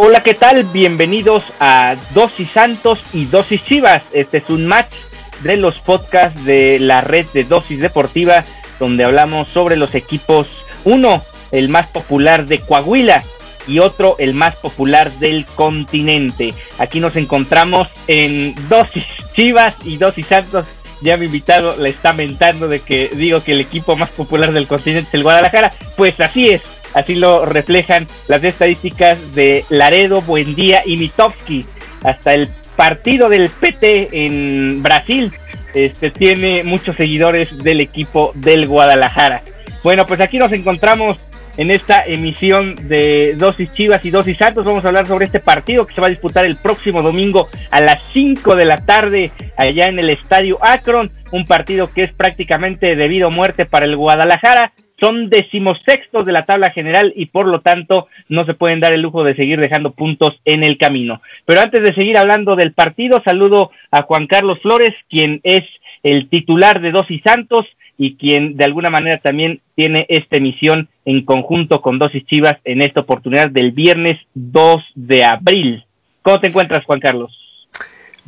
Hola, ¿qué tal? Bienvenidos a Dosis Santos y Dosis Chivas. Este es un match de los podcasts de la red de Dosis Deportiva, donde hablamos sobre los equipos, uno, el más popular de Coahuila y otro, el más popular del continente. Aquí nos encontramos en Dosis Chivas y Dosis Santos. Ya mi invitado le está mentando de que digo que el equipo más popular del continente es el Guadalajara. Pues así es, Así lo reflejan las estadísticas de Laredo, Buendía y Mitowski. Hasta el partido del PT en Brasil este, tiene muchos seguidores del equipo del Guadalajara. Bueno, pues aquí nos encontramos en esta emisión de Dosis Chivas y Dosis Santos. Vamos a hablar sobre este partido que se va a disputar el próximo domingo a las 5 de la tarde allá en el Estadio Akron. Un partido que es prácticamente debido a muerte para el Guadalajara son decimosextos de la tabla general y por lo tanto no se pueden dar el lujo de seguir dejando puntos en el camino. Pero antes de seguir hablando del partido, saludo a Juan Carlos Flores, quien es el titular de Dosis Santos y quien de alguna manera también tiene esta emisión en conjunto con Dosis Chivas en esta oportunidad del viernes 2 de abril. ¿Cómo te encuentras, Juan Carlos?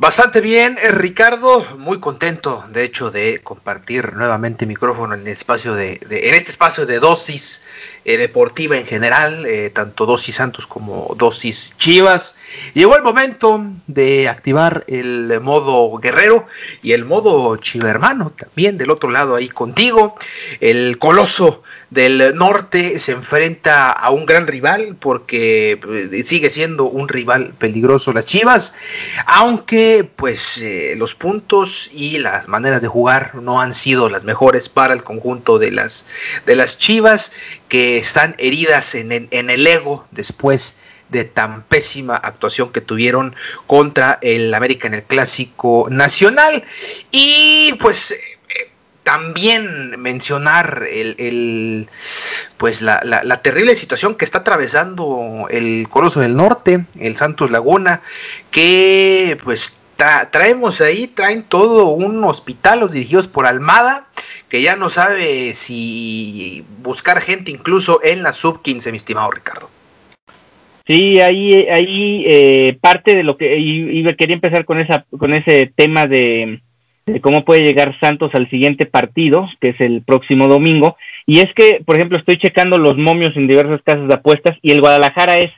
Bastante bien, eh, Ricardo, muy contento de hecho de compartir nuevamente micrófono en el espacio de, este espacio de dosis eh, deportiva en general, eh, tanto dosis Santos como dosis Chivas. Llegó el momento de activar el modo guerrero y el modo chivermano también del otro lado ahí contigo. El coloso del norte se enfrenta a un gran rival porque eh, sigue siendo un rival peligroso las Chivas, aunque pues eh, los puntos y las maneras de jugar no han sido las mejores para el conjunto de las de las Chivas que están heridas en, en el ego después de tan pésima actuación que tuvieron contra el América en el Clásico Nacional. Y pues eh, también mencionar el, pues la, la, terrible situación que está atravesando el Coloso del Norte, el Santos Laguna, que pues traemos ahí, traen todo un hospital, los dirigidos por Almada, que ya no sabe si buscar gente incluso en la sub 15, mi estimado Ricardo. Sí, ahí, ahí eh, parte de lo que y, quería empezar con esa, con ese tema de, cómo puede llegar Santos al siguiente partido, que es el próximo domingo. Y es que, por ejemplo, estoy checando los momios en diversas casas de apuestas y el Guadalajara es,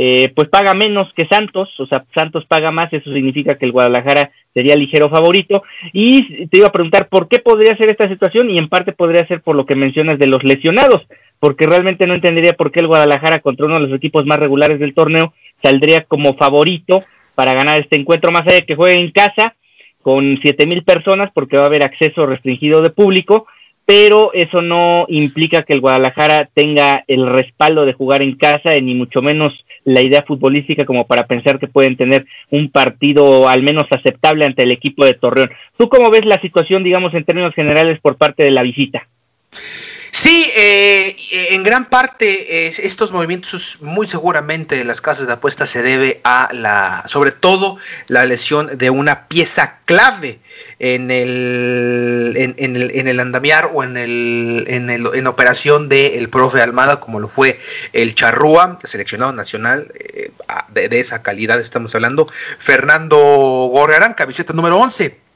eh, pues paga menos que Santos, o sea, Santos paga más, eso significa que el Guadalajara sería ligero favorito. Y te iba a preguntar por qué podría ser esta situación y en parte podría ser por lo que mencionas de los lesionados porque realmente no entendería por qué el Guadalajara contra uno de los equipos más regulares del torneo saldría como favorito para ganar este encuentro, más allá de que juegue en casa con siete mil personas, porque va a haber acceso restringido de público, pero eso no implica que el Guadalajara tenga el respaldo de jugar en casa, ni mucho menos la idea futbolística como para pensar que pueden tener un partido al menos aceptable ante el equipo de Torreón. ¿Tú cómo ves la situación, digamos, en términos generales por parte de la visita? Sí, eh, en gran parte eh, estos movimientos muy seguramente las casas de apuestas se debe a la, sobre todo la lesión de una pieza clave en el, en, el, en el andamiar o en el, en, operación del profe Almada, como lo fue el Charrúa, seleccionado nacional eh, de, de, esa calidad estamos hablando, Fernando Gorrearán, camiseta número 11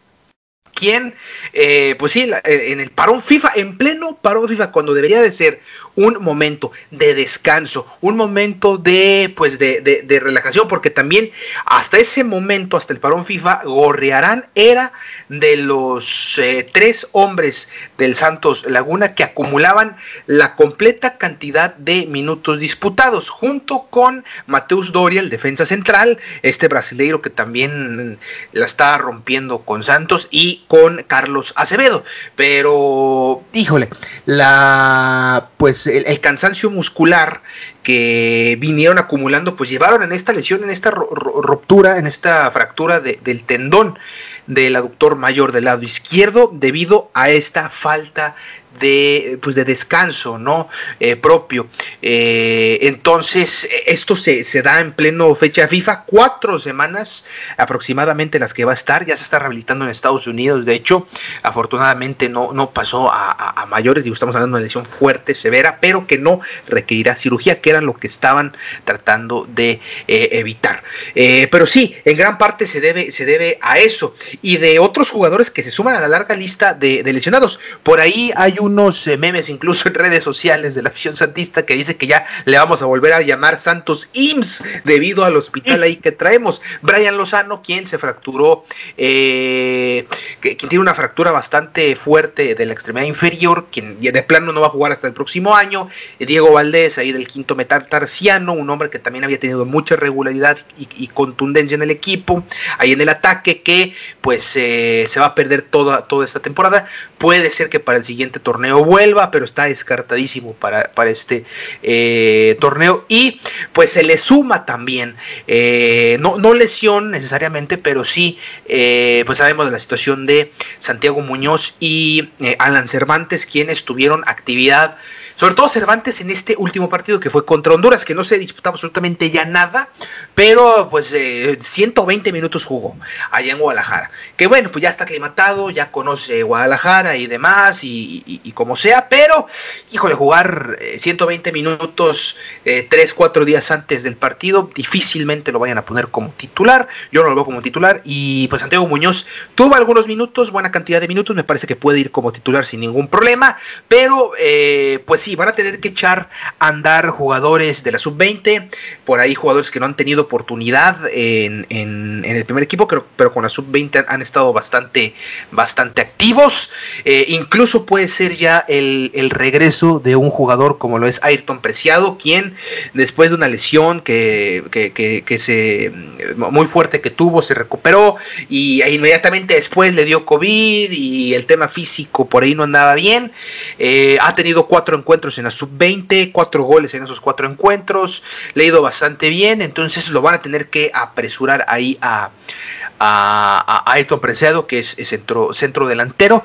quien, eh, pues sí, eh, en el parón FIFA, en pleno parón FIFA, cuando debería de ser un momento de descanso, un momento de, pues, de, de, relajación, porque también hasta ese momento, hasta el parón FIFA, Gorriarán era de los eh, tres hombres del Santos Laguna que acumulaban la completa cantidad de minutos disputados, junto con Mateus Doria, el defensa central, este brasileiro que también la está rompiendo con Santos, y con Carlos Acevedo. Pero, híjole, la pues el, cansancio muscular que vinieron acumulando, pues llevaron en esta lesión, en esta ruptura, en esta fractura del tendón del aductor mayor del lado izquierdo debido a esta falta de, pues de descanso ¿no? Eh, propio. Eh, entonces, esto se, se, da en pleno fecha FIFA, cuatro semanas aproximadamente las que va a estar, ya se está rehabilitando en Estados Unidos, de hecho, afortunadamente no, no pasó a, mayores, digo, estamos hablando de una lesión fuerte, severa, pero que no requerirá cirugía, que era lo que estaban tratando de eh, evitar. pero sí, en gran parte se debe, se debe a eso, y de otros jugadores que se suman a la larga lista de, de lesionados. Por ahí hay unos eh, memes incluso en redes sociales de la afición santista que dice que ya le vamos a volver a llamar Santos IMSS debido al hospital ahí que traemos. Brian Lozano, quien se fracturó, eh, quien tiene una fractura bastante fuerte de la extremidad inferior, quien de plano no va a jugar hasta el próximo año. Eh, Diego Valdés, ahí del quinto metal tarciano, un hombre que también había tenido mucha regularidad y, contundencia en el equipo, ahí en el ataque, que pues se va a perder toda, toda esta temporada. Puede ser que para el siguiente torneo torneo vuelva, pero está descartadísimo para, para este eh, torneo. Y pues se le suma también, eh, no, no, lesión necesariamente, pero sí, eh, pues sabemos de la situación de Santiago Muñoz y Alan Cervantes, quienes tuvieron actividad sobre todo Cervantes en este último partido que fue contra Honduras, que no se disputaba absolutamente ya nada, pero pues 120 eh, minutos jugó allá en Guadalajara. Que bueno, pues ya está aclimatado, ya conoce Guadalajara y demás, y, como sea, pero híjole, jugar 120 eh, minutos 3, eh, 4 días antes del partido, difícilmente lo vayan a poner como titular. Yo no lo veo como titular, y pues Santiago Muñoz tuvo algunos minutos, buena cantidad de minutos, me parece que puede ir como titular sin ningún problema, pero pues sí, van a tener que echar a andar jugadores de la sub-20, por ahí jugadores que no han tenido oportunidad en, el primer equipo, pero, con la sub-20 han, estado bastante, bastante activos. Eh, incluso puede ser ya el, regreso de un jugador como lo es Ayrton Preciado, quien después de una lesión que, que, se muy fuerte que tuvo, se recuperó y inmediatamente después le dio COVID y el tema físico por ahí no andaba bien. Eh, ha tenido cuatro encuentros encuentros en la sub-20, cuatro goles en esos cuatro encuentros, le ha ido bastante bien, entonces lo van a tener que apresurar ahí a, a, a Ayrton Preciado, que es, centro, centro delantero.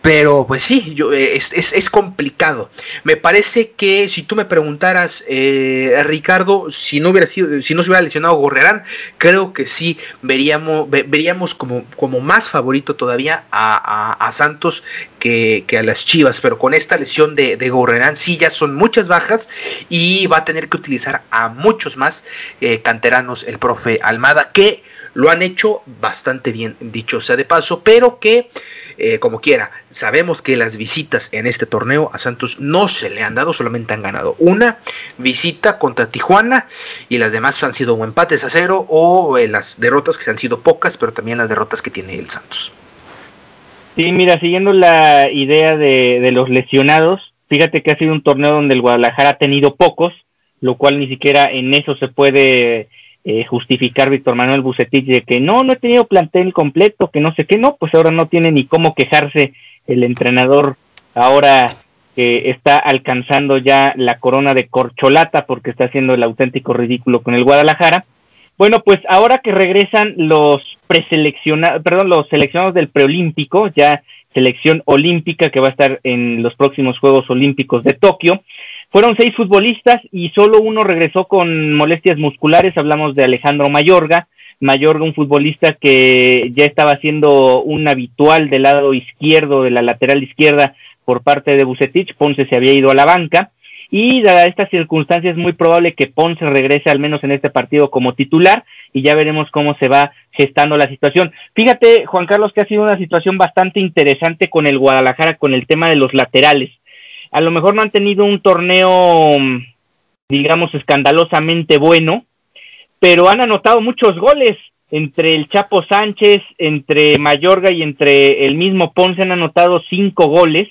Pero pues sí, yo, eh, es, es, complicado. Me parece que si tú me preguntaras, eh, Ricardo, si no hubiera sido, si no se hubiera lesionado Gorrerán, creo que sí veríamos, veríamos como, como más favorito todavía a, a, Santos que, que, a las Chivas. Pero con esta lesión de, de Gorrerán, sí ya son muchas bajas y va a tener que utilizar a muchos más eh, canteranos el profe Almada, que lo han hecho bastante bien, dicho sea de paso, pero que, eh, como quiera, sabemos que las visitas en este torneo a Santos no se le han dado, solamente han ganado una visita contra Tijuana y las demás han sido empates a cero o eh, las derrotas que han sido pocas, pero también las derrotas que tiene el Santos. Sí, mira, siguiendo la idea de, de los lesionados, fíjate que ha sido un torneo donde el Guadalajara ha tenido pocos, lo cual ni siquiera en eso se puede eh, justificar Víctor Manuel Bucetich de que no, no he tenido plantel completo, que no sé qué, no, pues ahora no tiene ni cómo quejarse el entrenador ahora que está alcanzando ya la corona de corcholata porque está haciendo el auténtico ridículo con el Guadalajara. Bueno, pues ahora que regresan los preseleccionados, perdón, los seleccionados del preolímpico, ya selección olímpica que va a estar en los próximos Juegos Olímpicos de Tokio, fueron seis futbolistas y solo uno regresó con molestias musculares. Hablamos de Alejandro Mayorga. Mayorga, un futbolista que ya estaba siendo un habitual del lado izquierdo, de la lateral izquierda por parte de Bucetich. Ponce se había ido a la banca. Y dada estas circunstancias es muy probable que Ponce regrese al menos en este partido como titular y ya veremos cómo se va gestando la situación. Fíjate, Juan Carlos, que ha sido una situación bastante interesante con el Guadalajara, con el tema de los laterales. A lo mejor no han tenido un torneo, digamos, escandalosamente bueno, pero han anotado muchos goles. Entre el Chapo Sánchez, entre Mayorga y entre el mismo Ponce han anotado cinco goles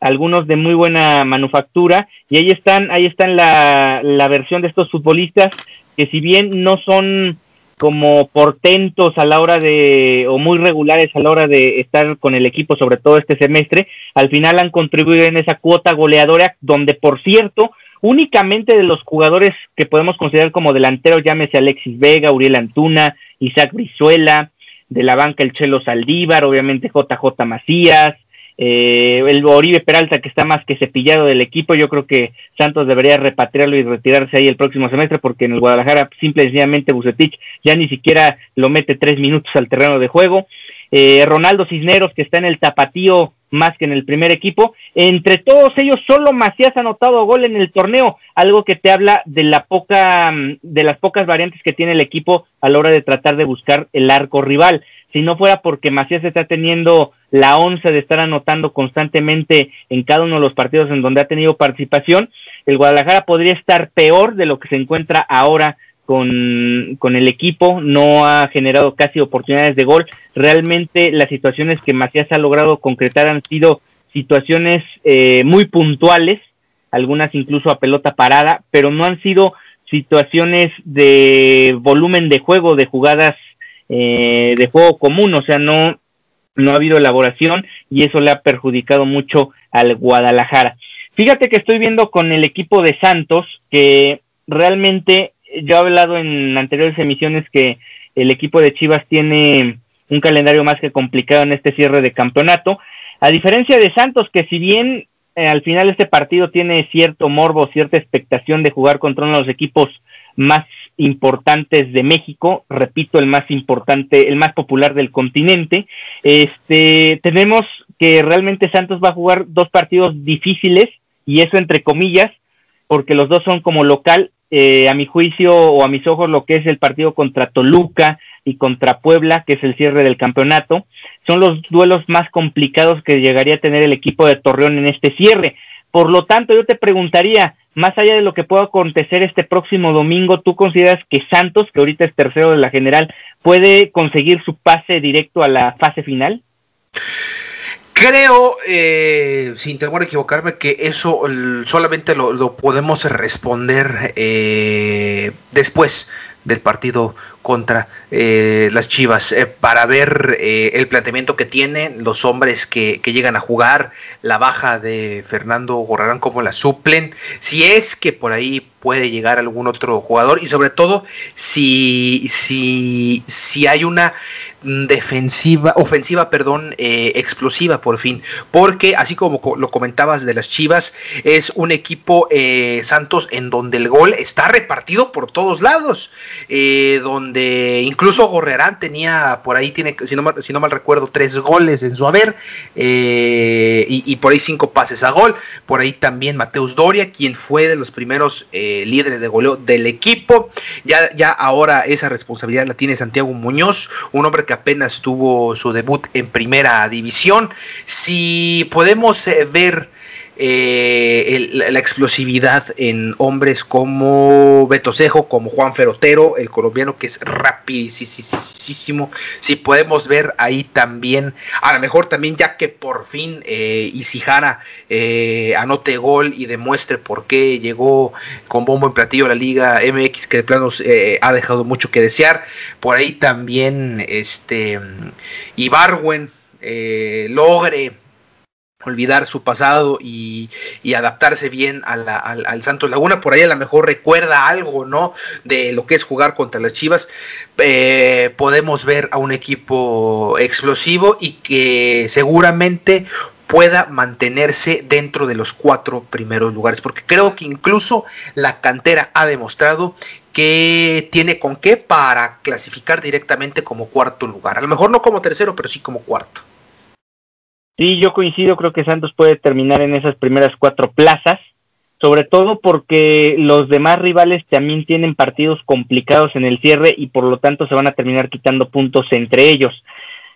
algunos de muy buena manufactura, y ahí están, ahí están la, la versión de estos futbolistas que si bien no son como portentos a la hora de, o muy regulares a la hora de estar con el equipo, sobre todo este semestre, al final han contribuido en esa cuota goleadora, donde por cierto, únicamente de los jugadores que podemos considerar como delanteros, llámese Alexis Vega, Uriel Antuna, Isaac Brizuela, de la banca el Chelo Saldívar, obviamente JJ Macías, eh, el Oribe Peralta que está más que cepillado del equipo, yo creo que Santos debería repatriarlo y retirarse ahí el próximo semestre porque en el Guadalajara simple y sencillamente Bucetich ya ni siquiera lo mete tres minutos al terreno de juego. Eh, Ronaldo Cisneros que está en el tapatío más que en el primer equipo. Entre todos ellos, solo Macías ha anotado gol en el torneo, algo que te habla de la poca, de las pocas variantes que tiene el equipo a la hora de tratar de buscar el arco rival si no fuera porque Macías está teniendo la once de estar anotando constantemente en cada uno de los partidos en donde ha tenido participación, el Guadalajara podría estar peor de lo que se encuentra ahora con, con, el equipo, no ha generado casi oportunidades de gol. Realmente las situaciones que Macías ha logrado concretar han sido situaciones eh, muy puntuales, algunas incluso a pelota parada, pero no han sido situaciones de volumen de juego, de jugadas eh, de juego común, o sea, no, no ha habido elaboración y eso le ha perjudicado mucho al Guadalajara. Fíjate que estoy viendo con el equipo de Santos que realmente yo he hablado en anteriores emisiones que el equipo de Chivas tiene un calendario más que complicado en este cierre de campeonato. A diferencia de Santos, que si bien eh, al final este partido tiene cierto morbo, cierta expectación de jugar contra uno de los equipos más importantes de México, repito, el más importante, el más popular del continente. Este, tenemos que realmente Santos va a jugar dos partidos difíciles, y eso entre comillas, porque los dos son como local, eh, a mi juicio o a mis ojos, lo que es el partido contra Toluca y contra Puebla, que es el cierre del campeonato, son los duelos más complicados que llegaría a tener el equipo de Torreón en este cierre. Por lo tanto, yo te preguntaría, más allá de lo que pueda acontecer este próximo domingo, ¿tú consideras que Santos, que ahorita es tercero de la general, puede conseguir su pase directo a la fase final? Creo, eh, sin temor a equivocarme, que eso solamente lo, podemos responder eh, después del partido contra eh, las Chivas eh, para ver el planteamiento que tienen los hombres que, llegan a jugar, la baja de Fernando Gorrarán como la suplen, si es que por ahí puede llegar algún otro jugador. Y sobre todo si, si, si hay una defensiva, ofensiva, perdón, explosiva por fin, porque así como lo comentabas de las Chivas, es un equipo Santos en donde el gol está repartido por todos lados, donde incluso Gorrerán tenía por ahí, tiene, si no, mal, si no mal recuerdo, tres goles en su haber eh, y, por ahí cinco pases a gol. Por ahí también Mateus Doria, quien fue de los primeros eh, líderes de goleo del equipo. Ya, ya ahora esa responsabilidad la tiene Santiago Muñoz, un hombre que apenas tuvo su debut en primera división. Si podemos eh, ver eh, la explosividad en hombres como Beto Cejo, como Juan Ferotero, el colombiano que es rapidísimo. Si podemos ver ahí también, a lo mejor también ya que por fin eh, Isijara eh, anote gol y demuestre por qué llegó con bombo en platillo a la Liga MX, que de plano eh, ha dejado mucho que desear. Por ahí también este Ibarwen logre olvidar su pasado y, adaptarse bien al, al, Santos Laguna. Por ahí a lo mejor recuerda algo, ¿no? De lo que es jugar contra las Chivas. Eh, podemos ver a un equipo explosivo y que seguramente pueda mantenerse dentro de los cuatro primeros lugares, porque creo que incluso la cantera ha demostrado que tiene con qué para clasificar directamente como cuarto lugar. A lo mejor no como tercero, pero sí como cuarto. Sí, yo coincido, creo que Santos puede terminar en esas primeras cuatro plazas, sobre todo porque los demás rivales también tienen partidos complicados en el cierre y por lo tanto se van a terminar quitando puntos entre ellos.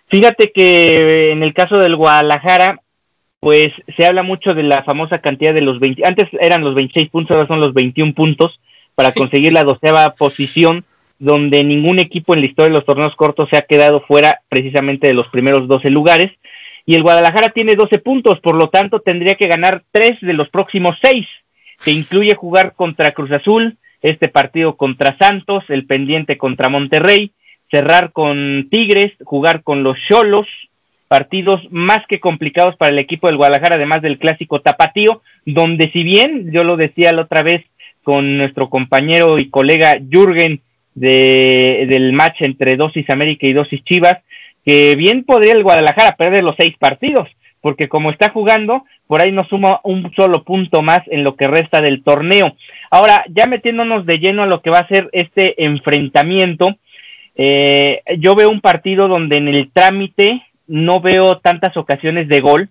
Fíjate que en el caso del Guadalajara, pues se habla mucho de la famosa cantidad de los 20, antes eran los 26 puntos, ahora son los 21 puntos para conseguir la doceava posición, donde ningún equipo en la historia de los torneos cortos se ha quedado fuera precisamente de los primeros 12 lugares y el Guadalajara tiene 12 puntos, por lo tanto tendría que ganar 3 de los próximos 6, que incluye jugar contra Cruz Azul, este partido contra Santos, el pendiente contra Monterrey, cerrar con Tigres, jugar con los Cholos, partidos más que complicados para el equipo del Guadalajara, además del clásico tapatío, donde si bien, yo lo decía la otra vez con nuestro compañero y colega Jürgen de, del match entre Dosis América y Dosis Chivas, que bien podría el Guadalajara perder los seis partidos, porque como está jugando, por ahí nos suma un solo punto más en lo que resta del torneo. Ahora, ya metiéndonos de lleno a lo que va a ser este enfrentamiento, eh, yo veo un partido donde en el trámite no veo tantas ocasiones de gol.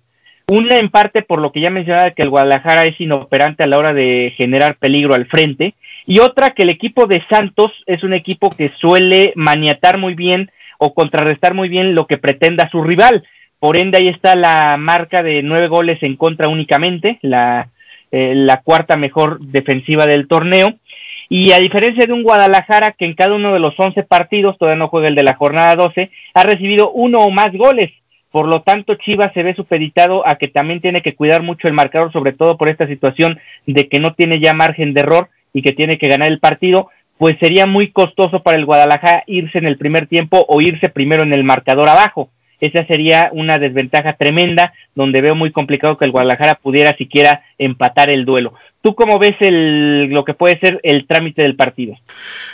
Una en parte por lo que ya mencionaba que el Guadalajara es inoperante a la hora de generar peligro al frente. Y otra que el equipo de Santos es un equipo que suele maniatar muy bien o contrarrestar muy bien lo que pretenda su rival. Por ende, ahí está la marca de nueve goles en contra únicamente, la, eh, la cuarta mejor defensiva del torneo. Y a diferencia de un Guadalajara que en cada uno de los once partidos, todavía no juega el de la jornada 12, ha recibido uno o más goles. Por lo tanto, Chivas se ve supeditado a que también tiene que cuidar mucho el marcador, sobre todo por esta situación de que no tiene ya margen de error y que tiene que ganar el partido pues sería muy costoso para el Guadalajara irse en el primer tiempo o irse primero en el marcador abajo. Esa sería una desventaja tremenda donde veo muy complicado que el Guadalajara pudiera siquiera empatar el duelo. ¿Tú cómo ves el, lo que puede ser el trámite del partido?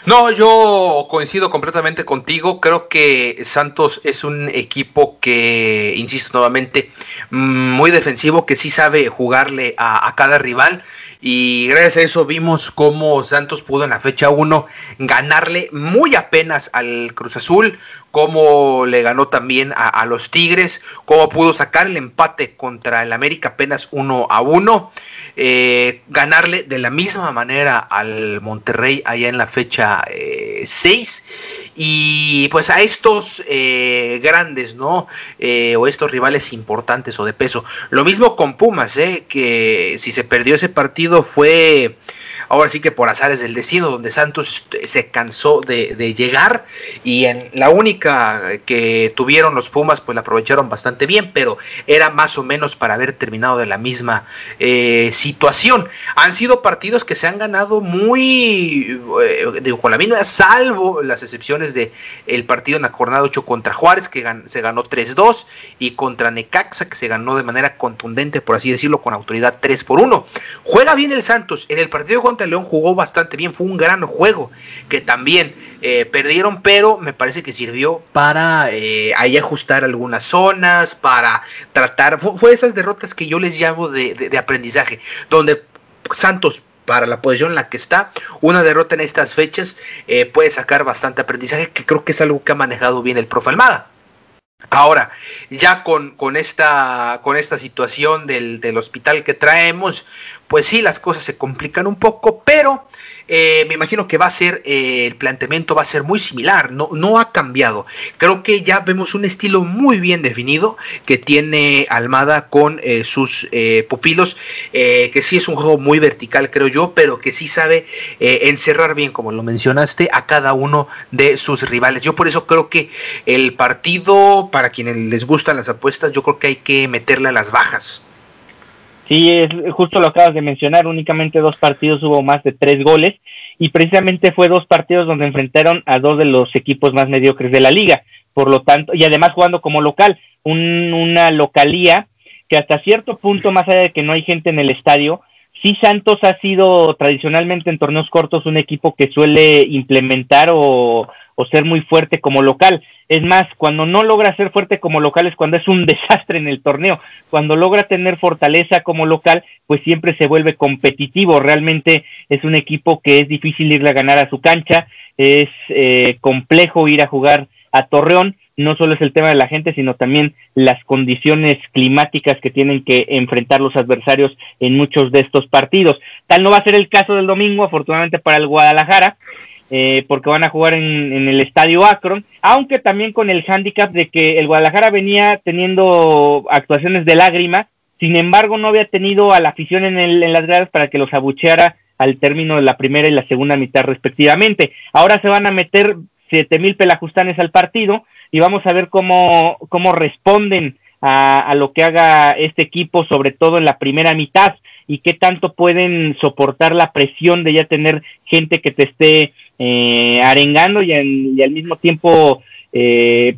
No, yo coincido completamente contigo. Creo que Santos es un equipo que, insisto nuevamente, mm, muy defensivo, que sí sabe jugarle a, cada rival. Y gracias a eso vimos cómo Santos pudo en la fecha 1 ganarle muy apenas al Cruz Azul, cómo le ganó también a, los Tigres, cómo pudo sacar el empate contra el América apenas 1 a 1. Eh, ganarle de la misma manera al Monterrey allá en la fecha 6 eh, y pues a estos eh, grandes, ¿no? o estos rivales importantes o de peso. Lo mismo con Pumas, que si se perdió ese partido fue ahora sí que por azares del destino, donde Santos se cansó de, llegar y en la única que tuvieron los Pumas, pues la aprovecharon bastante bien, pero era más o menos para haber terminado de la misma eh, situación. Han sido partidos que se han ganado muy, eh, digo, con la misma, salvo las excepciones de el partido en la jornada 8 contra Juárez, que se ganó 3-2, y contra Necaxa, que se ganó de manera contundente, por así decirlo, con autoridad 3 por 1. Juega bien el Santos. En el partido contra León jugó bastante bien, fue un gran juego que también eh, perdieron, pero me parece que sirvió para eh, ahí ajustar algunas zonas, para tratar, fue, esas derrotas que yo les llamo de, aprendizaje, donde Santos para la posición en la que está, una derrota en estas fechas eh, puede sacar bastante aprendizaje, que creo que es algo que ha manejado bien el profe Almada. Ahora, ya con, con, esta, con esta situación del, del, hospital que traemos, pues sí, las cosas se complican un poco, pero eh, me imagino que va a ser, eh, el planteamiento va a ser muy similar, no, no ha cambiado. Creo que ya vemos un estilo muy bien definido que tiene Almada con eh, sus pupilos, que sí es un juego muy vertical, creo yo, pero que sí sabe encerrar bien, como lo mencionaste, a cada uno de sus rivales. Yo por eso creo que el partido, para quienes les gustan las apuestas, yo creo que hay que meterle a las bajas. Sí, es, justo lo acabas de mencionar, únicamente dos partidos hubo más de tres goles y precisamente fue dos partidos donde enfrentaron a dos de los equipos más mediocres de la liga, por lo tanto, y además jugando como local, una localía que hasta cierto punto, más allá de que no hay gente en el estadio, sí Santos ha sido tradicionalmente en torneos cortos un equipo que suele implementar o, o ser muy fuerte como local. Es más, cuando no logra ser fuerte como local es cuando es un desastre en el torneo. Cuando logra tener fortaleza como local, pues siempre se vuelve competitivo. Realmente es un equipo que es difícil irle a ganar a su cancha, es eh, complejo ir a jugar a Torreón no solo es el tema de la gente, sino también las condiciones climáticas que tienen que enfrentar los adversarios en muchos de estos partidos. Tal no va a ser el caso del domingo, afortunadamente para el Guadalajara, eh, porque van a jugar en, el estadio Akron, aunque también con el hándicap de que el Guadalajara venía teniendo actuaciones de lágrima, sin embargo no había tenido a la afición en, en las gradas para que los abucheara al término de la primera y la segunda mitad respectivamente. Ahora se van a meter siete mil pelajustanes al partido, y vamos a ver cómo, cómo responden a, a, lo que haga este equipo, sobre todo en la primera mitad, y qué tanto pueden soportar la presión de ya tener gente que te esté eh, arengando y, y, al mismo tiempo eh,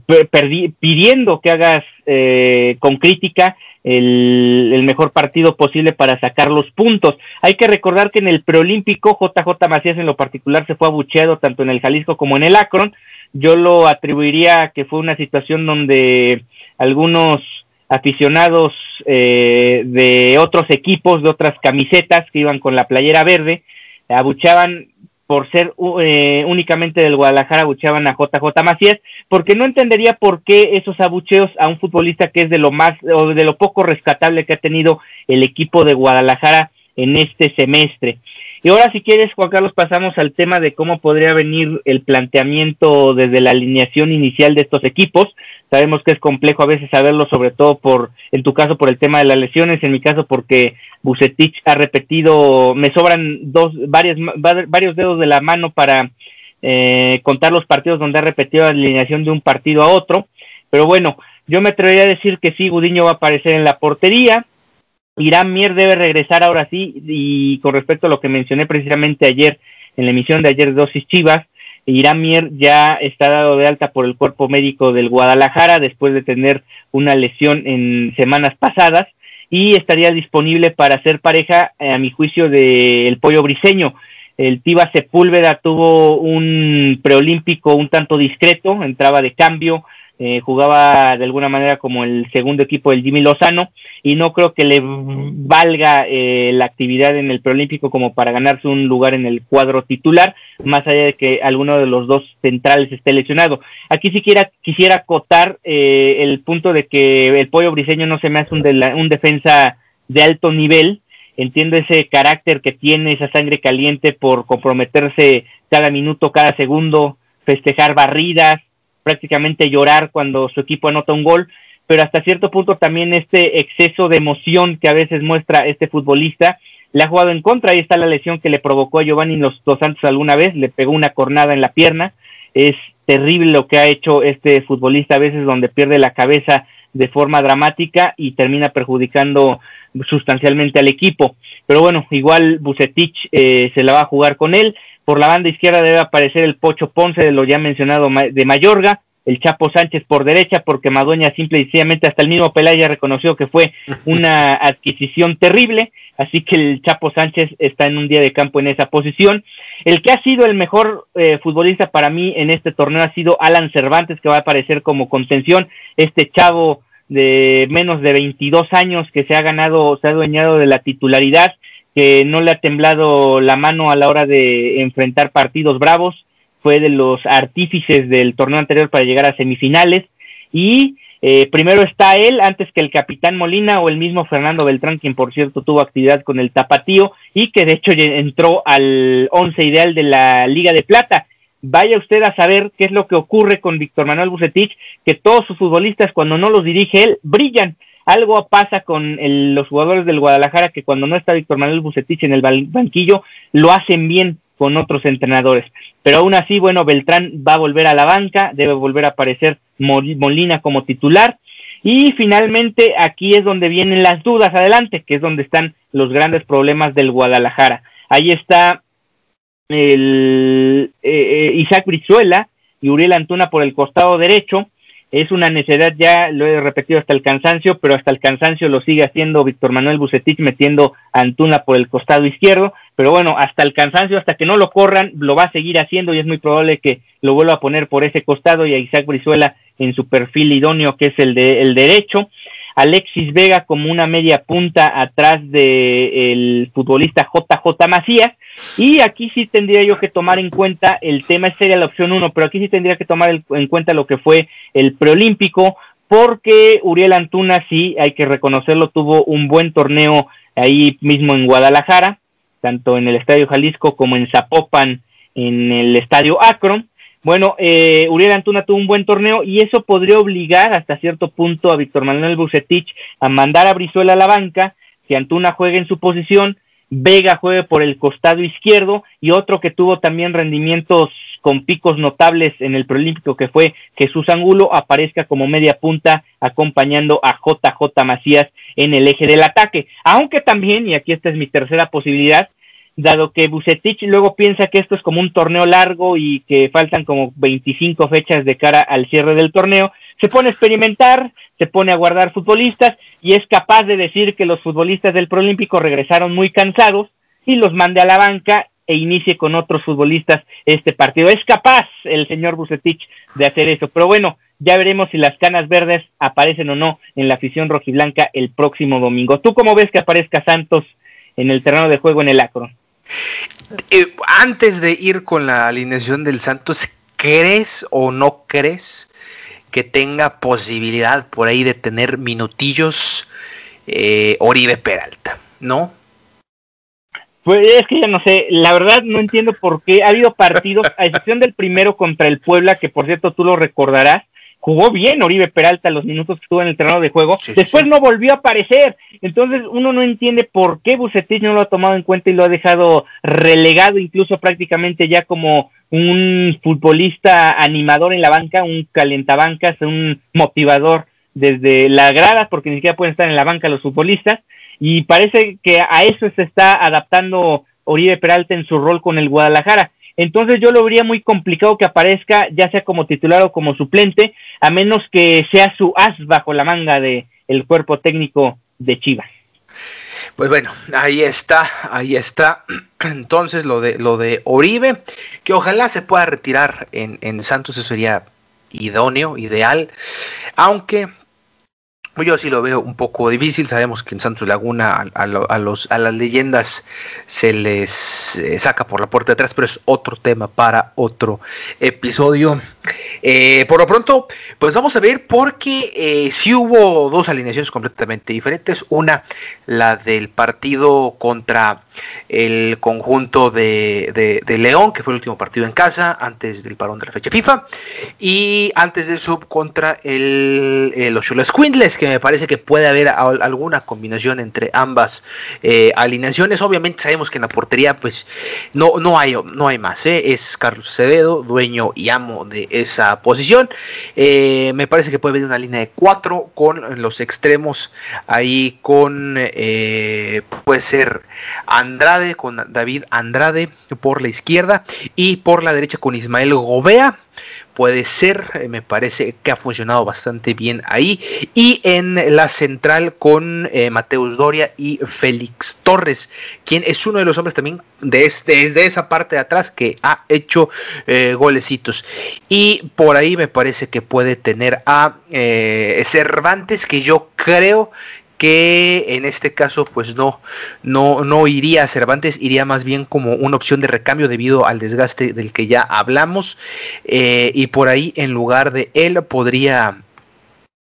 pidiendo que hagas eh, con crítica el, el, mejor partido posible para sacar los puntos. Hay que recordar que en el preolímpico JJ Macías en lo particular se fue abucheado tanto en el Jalisco como en el Akron, yo lo atribuiría a que fue una situación donde algunos aficionados eh, de otros equipos, de otras camisetas que iban con la playera verde, abuchaban por ser eh, únicamente del Guadalajara, abuchaban a JJ Macías, porque no entendería por qué esos abucheos a un futbolista que es de lo más o de lo poco rescatable que ha tenido el equipo de Guadalajara en este semestre. Y ahora si quieres, Juan Carlos, pasamos al tema de cómo podría venir el planteamiento desde la alineación inicial de estos equipos. Sabemos que es complejo a veces saberlo, sobre todo por, en tu caso, por el tema de las lesiones, en mi caso porque Bucetich ha repetido, me sobran dos, varias, varios dedos de la mano para eh, contar los partidos donde ha repetido la alineación de un partido a otro. Pero bueno, yo me atrevería a decir que sí, Gudiño va a aparecer en la portería, Irán Mier debe regresar ahora sí, y con respecto a lo que mencioné precisamente ayer, en la emisión de ayer de Dosis Chivas, Irán Mier ya está dado de alta por el cuerpo médico del Guadalajara después de tener una lesión en semanas pasadas y estaría disponible para ser pareja, a mi juicio, del pollo briseño. El Tiba Sepúlveda tuvo un preolímpico un tanto discreto, entraba de cambio, eh, jugaba de alguna manera como el segundo equipo del Jimmy Lozano y no creo que le valga eh, la actividad en el preolímpico como para ganarse un lugar en el cuadro titular, más allá de que alguno de los dos centrales esté lesionado. Aquí siquiera quisiera acotar eh, el punto de que el pollo briseño no se me hace un, un defensa de alto nivel, entiendo ese carácter que tiene, esa sangre caliente por comprometerse cada minuto, cada segundo, festejar barridas, prácticamente llorar cuando su equipo anota un gol, pero hasta cierto punto también este exceso de emoción que a veces muestra este futbolista le ha jugado en contra. Ahí está la lesión que le provocó a Giovanni Los Dos Santos alguna vez, le pegó una cornada en la pierna. Es terrible lo que ha hecho este futbolista a veces donde pierde la cabeza de forma dramática y termina perjudicando sustancialmente al equipo. Pero bueno, igual Bucetich eh, se la va a jugar con él. Por la banda izquierda debe aparecer el Pocho Ponce de lo ya mencionado de Mayorga, el Chapo Sánchez por derecha, porque Madueña simple y sencillamente hasta el mismo Pelaya reconoció que fue una adquisición terrible, así que el Chapo Sánchez está en un día de campo en esa posición. El que ha sido el mejor eh, futbolista para mí en este torneo ha sido Alan Cervantes, que va a aparecer como contención, este chavo de menos de 22 años que se ha ganado, se ha adueñado de la titularidad que no le ha temblado la mano a la hora de enfrentar partidos bravos, fue de los artífices del torneo anterior para llegar a semifinales. Y eh, primero está él antes que el capitán Molina o el mismo Fernando Beltrán, quien por cierto tuvo actividad con el Tapatío y que de hecho entró al once ideal de la Liga de Plata. Vaya usted a saber qué es lo que ocurre con Víctor Manuel Bucetich, que todos sus futbolistas cuando no los dirige él brillan algo pasa con los jugadores del Guadalajara que cuando no está Víctor Manuel Bucetich en el banquillo lo hacen bien con otros entrenadores. Pero aún así, bueno, Beltrán va a volver a la banca, debe volver a aparecer Molina como titular. Y finalmente aquí es donde vienen las dudas adelante, que es donde están los grandes problemas del Guadalajara. Ahí está el eh, eh, Isaac Brizuela y Uriel Antuna por el costado derecho, es una necesidad ya, lo he repetido hasta el cansancio, pero hasta el cansancio lo sigue haciendo Víctor Manuel Bucetich metiendo a Antuna por el costado izquierdo, pero bueno, hasta el cansancio, hasta que no lo corran, lo va a seguir haciendo y es muy probable que lo vuelva a poner por ese costado y a Isaac Brizuela en su perfil idóneo que es el de el derecho. Alexis Vega como una media punta atrás del futbolista JJ Macías. Y aquí sí tendría yo que tomar en cuenta el tema, sería la opción uno, pero aquí sí tendría que tomar en cuenta lo que fue el preolímpico, porque Uriel Antuna sí, hay que reconocerlo, tuvo un buen torneo ahí mismo en Guadalajara, tanto en el Estadio Jalisco como en Zapopan, en el Estadio Akron. Bueno, eh, Uriel Antuna tuvo un buen torneo y eso podría obligar hasta cierto punto a Víctor Manuel Bucetich a mandar a Brizuela a la banca, que Antuna juegue en su posición, Vega juegue por el costado izquierdo y otro que tuvo también rendimientos con picos notables en el preolímpico que fue Jesús Angulo aparezca como media punta acompañando a JJ Macías en el eje del ataque. Aunque también, y aquí esta es mi tercera posibilidad, dado que Bucetich luego piensa que esto es como un torneo largo y que faltan como 25 fechas de cara al cierre del torneo, se pone a experimentar, se pone a guardar futbolistas y es capaz de decir que los futbolistas del Proolímpico regresaron muy cansados y los mande a la banca e inicie con otros futbolistas este partido. Es capaz el señor Bucetich de hacer eso, pero bueno, ya veremos si las canas verdes aparecen o no en la afición rojiblanca el próximo domingo. ¿Tú cómo ves que aparezca Santos en el terreno de juego en el Acro? Eh, antes de ir con la alineación del Santos, ¿crees o no crees que tenga posibilidad por ahí de tener minutillos eh, Oribe Peralta? ¿No? Pues es que ya no sé, la verdad no entiendo por qué ha habido partidos, a excepción del primero contra el Puebla, que por cierto tú lo recordarás, jugó bien Oribe Peralta los minutos que estuvo en el terreno de juego, después no volvió a aparecer, entonces uno no entiende por qué Bucetich no lo ha tomado en cuenta y lo ha dejado relegado incluso prácticamente ya como un futbolista animador en la banca, un calentabancas, un motivador desde la grada, porque ni siquiera pueden estar en la banca los futbolistas, y parece que a eso se está adaptando Oribe Peralta en su rol con el Guadalajara. Entonces yo lo vería muy complicado que aparezca ya sea como titular o como suplente, a menos que sea su as bajo la manga de el cuerpo técnico de Chivas. Pues bueno, ahí está, ahí está. Entonces lo de lo de Oribe, que ojalá se pueda retirar en, en Santos, eso sería idóneo, ideal. Aunque yo sí lo veo un poco difícil. Sabemos que en Santos Laguna a, los, a las leyendas se les eh, saca por la puerta de atrás, pero es otro tema para otro episodio. Eh, por lo pronto, pues vamos a ver porque eh, sí hubo dos alineaciones completamente diferentes. Una, la del partido contra el conjunto de, León, que fue el último partido en casa antes del parón de la fecha FIFA. Y antes de eso contra el, los Chulas Quindles, que me parece que puede haber alguna combinación entre ambas eh, alineaciones. Obviamente sabemos que en la portería pues no, no, hay, no hay más. Es Carlos Acevedo, dueño y amo de esa posición. Eh, me parece que puede haber una línea de cuatro con los extremos ahí con eh, puede ser Andrade con David Andrade por la izquierda y por la derecha con Ismael Gobea puede ser, eh, me parece que ha funcionado bastante bien ahí. Y en la central con eh, Mateus Doria y Félix Torres, quien es uno de los hombres también de este, esa parte de atrás que ha hecho eh, golecitos. Y por ahí me parece que puede tener a Cervantes, que yo creo que en este caso pues no, no, no iría a Cervantes, iría más bien como una opción de recambio debido al desgaste del que ya hablamos. Eh, y por ahí en lugar de él podría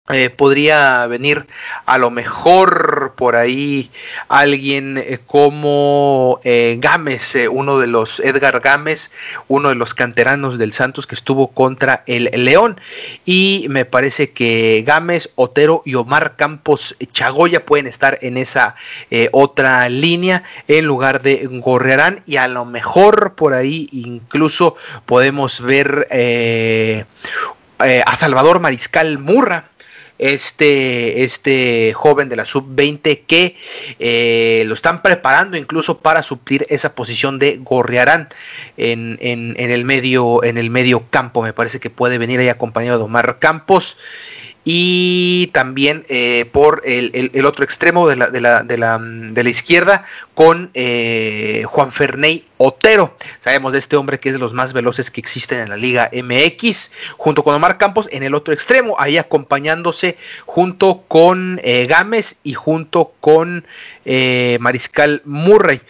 eh, podría venir a lo mejor por ahí alguien eh, como eh, Gámez, uno de los Edgar Gámez, uno de los canteranos del Santos que estuvo contra el León. Y me parece que Gámez, Otero y Omar Campos Chagoya pueden estar en esa otra línea en lugar de Gorrearán. Y a lo mejor por ahí incluso podemos ver a Salvador Mariscal Murra este, este joven de la sub-20 que eh, lo están preparando incluso para suplir esa posición de Gorriarán en, en, el medio, en el medio campo. Me parece que puede venir ahí acompañado de Omar Campos y también eh, por el, otro extremo de la, de la, de la, de la izquierda con eh, Juan Ferney Otero. Sabemos de este hombre que es de los más veloces que existen en la Liga MX, junto con Omar Campos en el otro extremo, ahí acompañándose junto con eh, Gámez y junto con Mariscal Murray,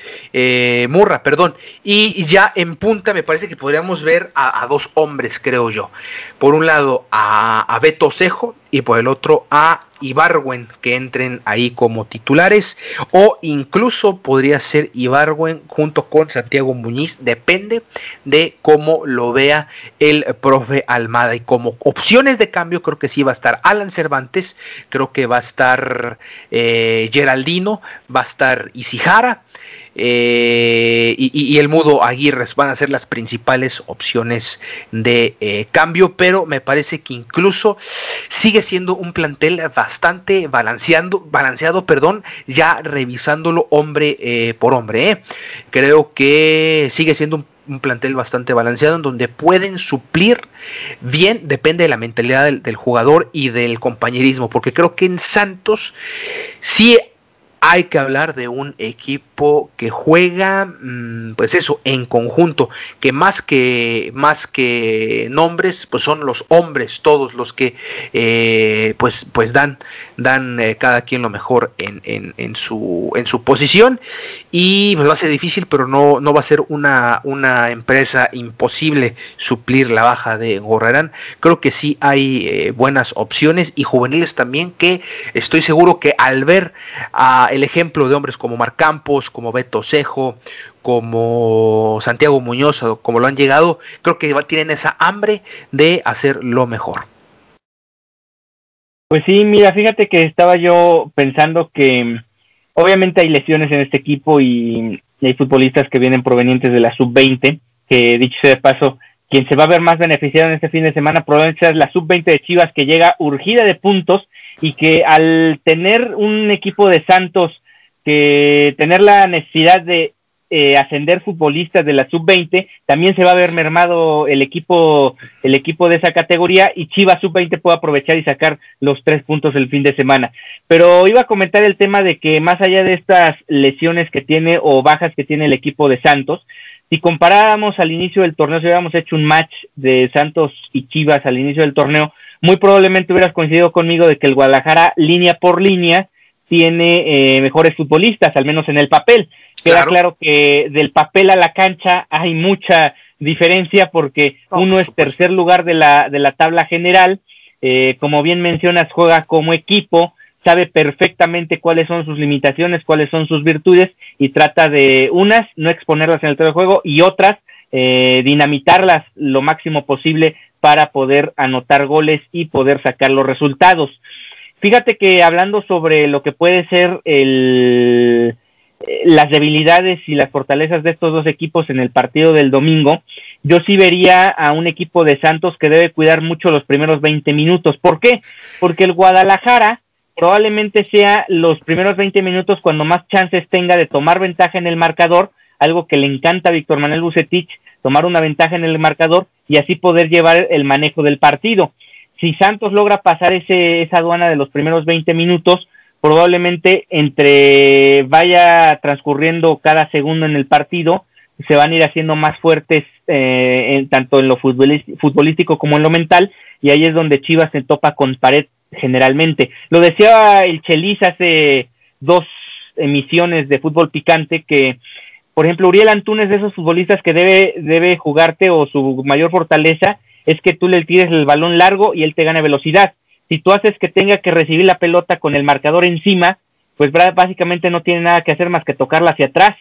Murra, perdón. Y ya en punta me parece que podríamos ver a, dos hombres, creo yo. Por un lado a, a Beto Cejo, y por el otro a Ibarwen que entren ahí como titulares o incluso podría ser Ibarwen junto con Santiago Muñiz depende de cómo lo vea el profe Almada. Y como opciones de cambio creo que sí va a estar Alan Cervantes creo que va a estar eh, Geraldino va a estar Isijara eh, y, el Mudo Aguirre van a ser las principales opciones de eh, cambio, pero me parece que incluso sigue siendo un plantel bastante balanceando, balanceado, perdón, ya revisándolo hombre eh, por hombre. Creo que sigue siendo un un plantel bastante balanceado en donde pueden suplir bien, depende de la mentalidad del, del, jugador y del compañerismo, porque creo que en Santos sí hay que hablar de un equipo que juega, mm, pues eso, en conjunto, que más que más que nombres, pues son los hombres todos los que, eh, pues, pues dan, dan eh, cada quien lo mejor en, en, su en su posición y pues va a ser difícil, pero no, no va a ser una, una empresa imposible suplir la baja de Gorrerán. Creo que sí hay eh, buenas opciones y juveniles también que estoy seguro que al ver a el ejemplo de hombres como Mar Campos, como Beto Cejo, como Santiago Muñoz, como lo han llegado, creo que tienen esa hambre de hacer lo mejor. Pues sí, mira, fíjate que estaba yo pensando que obviamente hay lesiones en este equipo y, hay futbolistas que vienen provenientes de la sub-20, que dicho sea de paso, quien se va a ver más beneficiado en este fin de semana probablemente sea la sub-20 de Chivas que llega urgida de puntos y que al tener un equipo de Santos que tener la necesidad de eh, ascender futbolistas de la sub-20, también se va a ver mermado el equipo, el equipo de esa categoría y Chivas sub-20 puede aprovechar y sacar los tres puntos el fin de semana. Pero iba a comentar el tema de que más allá de estas lesiones que tiene o bajas que tiene el equipo de Santos, si comparáramos al inicio del torneo, si hubiéramos hecho un match de Santos y Chivas al inicio del torneo, muy probablemente hubieras coincidido conmigo de que el Guadalajara, línea por línea, tiene eh, mejores futbolistas, al menos en el papel. Queda claro. que del papel a la cancha hay mucha diferencia porque uno es tercer lugar de la, de la tabla general, eh, como bien mencionas, juega como equipo, sabe perfectamente cuáles son sus limitaciones, cuáles son sus virtudes y trata de unas no exponerlas en el de juego y otras eh, dinamitarlas lo máximo posible para poder anotar goles y poder sacar los resultados. Fíjate que hablando sobre lo que puede ser el, eh, las debilidades y las fortalezas de estos dos equipos en el partido del domingo, yo sí vería a un equipo de Santos que debe cuidar mucho los primeros 20 minutos. ¿Por qué? Porque el Guadalajara probablemente sea los primeros 20 minutos cuando más chances tenga de tomar ventaja en el marcador, algo que le encanta a Víctor Manuel Bucetich, tomar una ventaja en el marcador y así poder llevar el manejo del partido. Si Santos logra pasar ese, esa aduana de los primeros 20 minutos, probablemente entre vaya transcurriendo cada segundo en el partido, se van a ir haciendo más fuertes eh, en, tanto en lo futbolístico como en lo mental, y ahí es donde Chivas se topa con pared generalmente. Lo decía el Chelis hace dos emisiones de fútbol picante que por ejemplo, Uriel Antunes de esos futbolistas que debe, debe jugarte o su mayor fortaleza es que tú le tires el balón largo y él te gane velocidad. Si tú haces que tenga que recibir la pelota con el marcador encima, pues básicamente no tiene nada que hacer más que tocarla hacia atrás.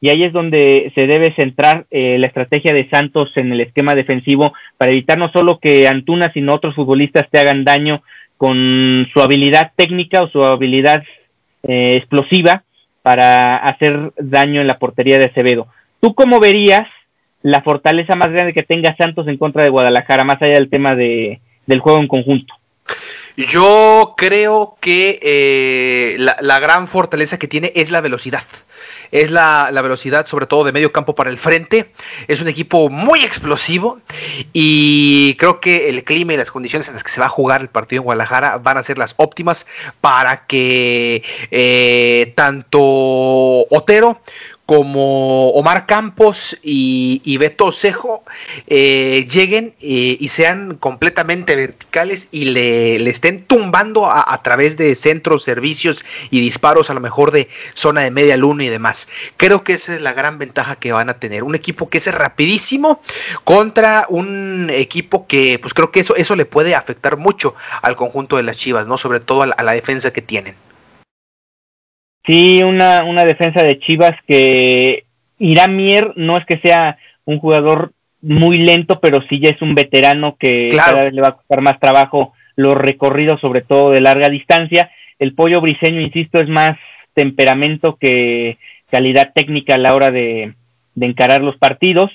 Y ahí es donde se debe centrar eh, la estrategia de Santos en el esquema defensivo para evitar no solo que Antuna, sino otros futbolistas te hagan daño con su habilidad técnica o su habilidad eh, explosiva para hacer daño en la portería de Acevedo. ¿Tú cómo verías la fortaleza más grande que tenga Santos en contra de Guadalajara, más allá del tema de, del juego en conjunto? Yo creo que eh, la, la, gran fortaleza que tiene es la velocidad es la, velocidad sobre todo de medio campo para el frente. Es un equipo muy explosivo y creo que el clima y las condiciones en las que se va a jugar el partido en Guadalajara van a ser las óptimas para que eh, tanto Otero como Omar Campos y, Beto Cejo eh, lleguen eh, y sean completamente verticales y le, estén tumbando a, través de centros, servicios y disparos a lo mejor de zona de media luna y demás. Creo que esa es la gran ventaja que van a tener. Un equipo que es rapidísimo contra un equipo que pues creo que eso, eso le puede afectar mucho al conjunto de las Chivas, ¿no? Sobre todo a la defensa que tienen. Sí, una, una defensa de Chivas que Irán Mier no es que sea un jugador muy lento, pero sí ya es un veterano que cada vez le va a costar más trabajo los recorridos, sobre todo de larga distancia. El pollo briseño, insisto, es más temperamento que calidad técnica a la hora de, de encarar los partidos.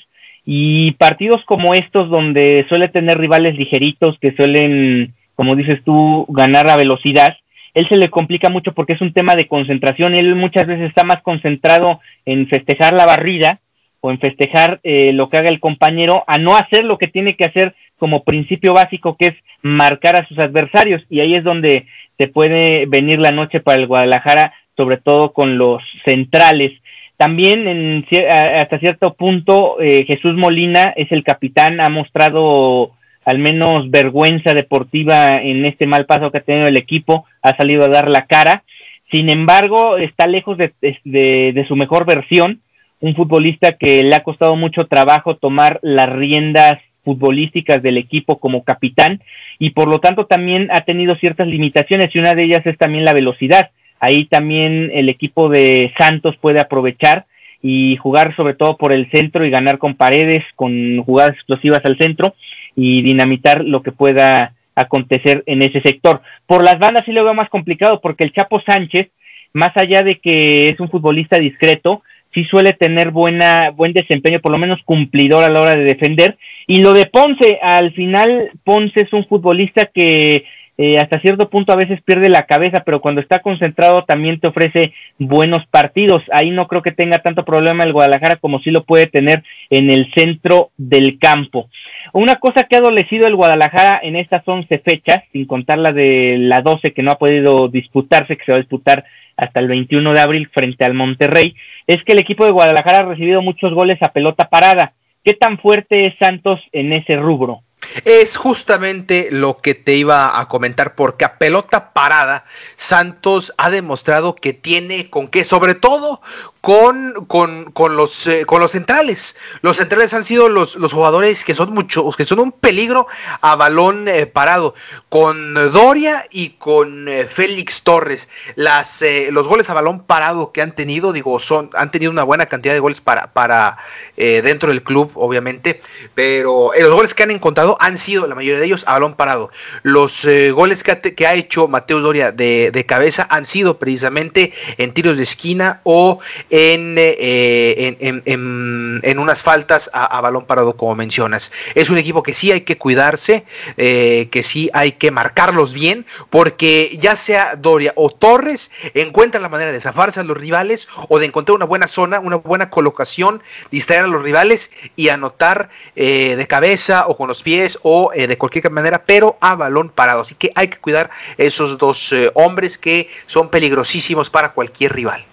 Y partidos como estos, donde suele tener rivales ligeritos que suelen, como dices tú, ganar a velocidad, él se le complica mucho porque es un tema de concentración. Él muchas veces está más concentrado en festejar la barrida o en festejar eh, lo que haga el compañero, a no hacer lo que tiene que hacer como principio básico, que es marcar a sus adversarios. Y ahí es donde se puede venir la noche para el Guadalajara, sobre todo con los centrales. También en, hasta cierto punto eh, Jesús Molina es el capitán, ha mostrado al menos vergüenza deportiva en este mal paso que ha tenido el equipo, ha salido a dar la cara. Sin embargo, está lejos de, su mejor versión, un futbolista que le ha costado mucho trabajo tomar las riendas futbolísticas del equipo como capitán y por lo tanto también ha tenido ciertas limitaciones y una de ellas es también la velocidad. Ahí también el equipo de Santos puede aprovechar y jugar sobre todo por el centro y ganar con paredes, con jugadas explosivas al centro y dinamitar lo que pueda acontecer en ese sector. Por las bandas sí lo veo más complicado porque el Chapo Sánchez, más allá de que es un futbolista discreto, sí suele tener buena, buen desempeño, por lo menos cumplidor a la hora de defender. Y lo de Ponce, al final Ponce es un futbolista que eh, hasta cierto punto a veces pierde la cabeza, pero cuando está concentrado también te ofrece buenos partidos. Ahí no creo que tenga tanto problema el Guadalajara como sí lo puede tener en el centro del campo. Una cosa que ha adolecido el Guadalajara en estas 11 fechas, sin contar la de la 12 que no ha podido disputarse, que se va a disputar hasta el 21 de abril frente al Monterrey, es que el equipo de Guadalajara ha recibido muchos goles a pelota parada. ¿Qué tan fuerte es Santos en ese rubro? Es justamente lo que te iba a comentar, porque a pelota parada, Santos ha demostrado que tiene con qué, sobre todo con, con, con los, eh, con los centrales. Los centrales han sido los, los jugadores que son muchos, que son un peligro a balón eh, parado. Con Doria y con eh, Félix Torres. Las, los goles a balón parado que han tenido, digo, son, han tenido una buena cantidad de goles para, para dentro del club, obviamente. Pero los goles que han encontrado han sido, la mayoría de ellos, a balón parado. Los goles que ha, que ha hecho Mateo Doria de, de cabeza han sido precisamente en tiros de esquina o eh, en, en, en, unas faltas a, balón parado, como mencionas. Es un equipo que sí hay que cuidarse, eh, que sí hay que marcarlos bien, porque ya sea Doria o Torres encuentran la manera de zafarse a los rivales o de encontrar una buena zona, una buena colocación, distraer a los rivales y anotar eh, de cabeza o con los pies o de cualquier manera, pero a balón parado. Así que hay que cuidar esos dos hombres que son peligrosísimos para cualquier rival.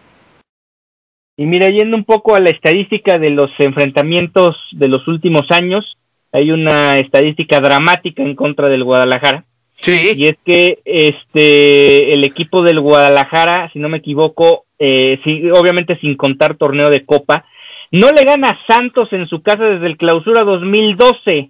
Y mira, yendo un poco a la estadística de los enfrentamientos de los últimos años, hay una estadística dramática en contra del Guadalajara. Sí. Y es que este el equipo del Guadalajara, si no me equivoco, eh, obviamente sin contar torneo de Copa, no le gana a Santos en su casa desde el clausura 2012,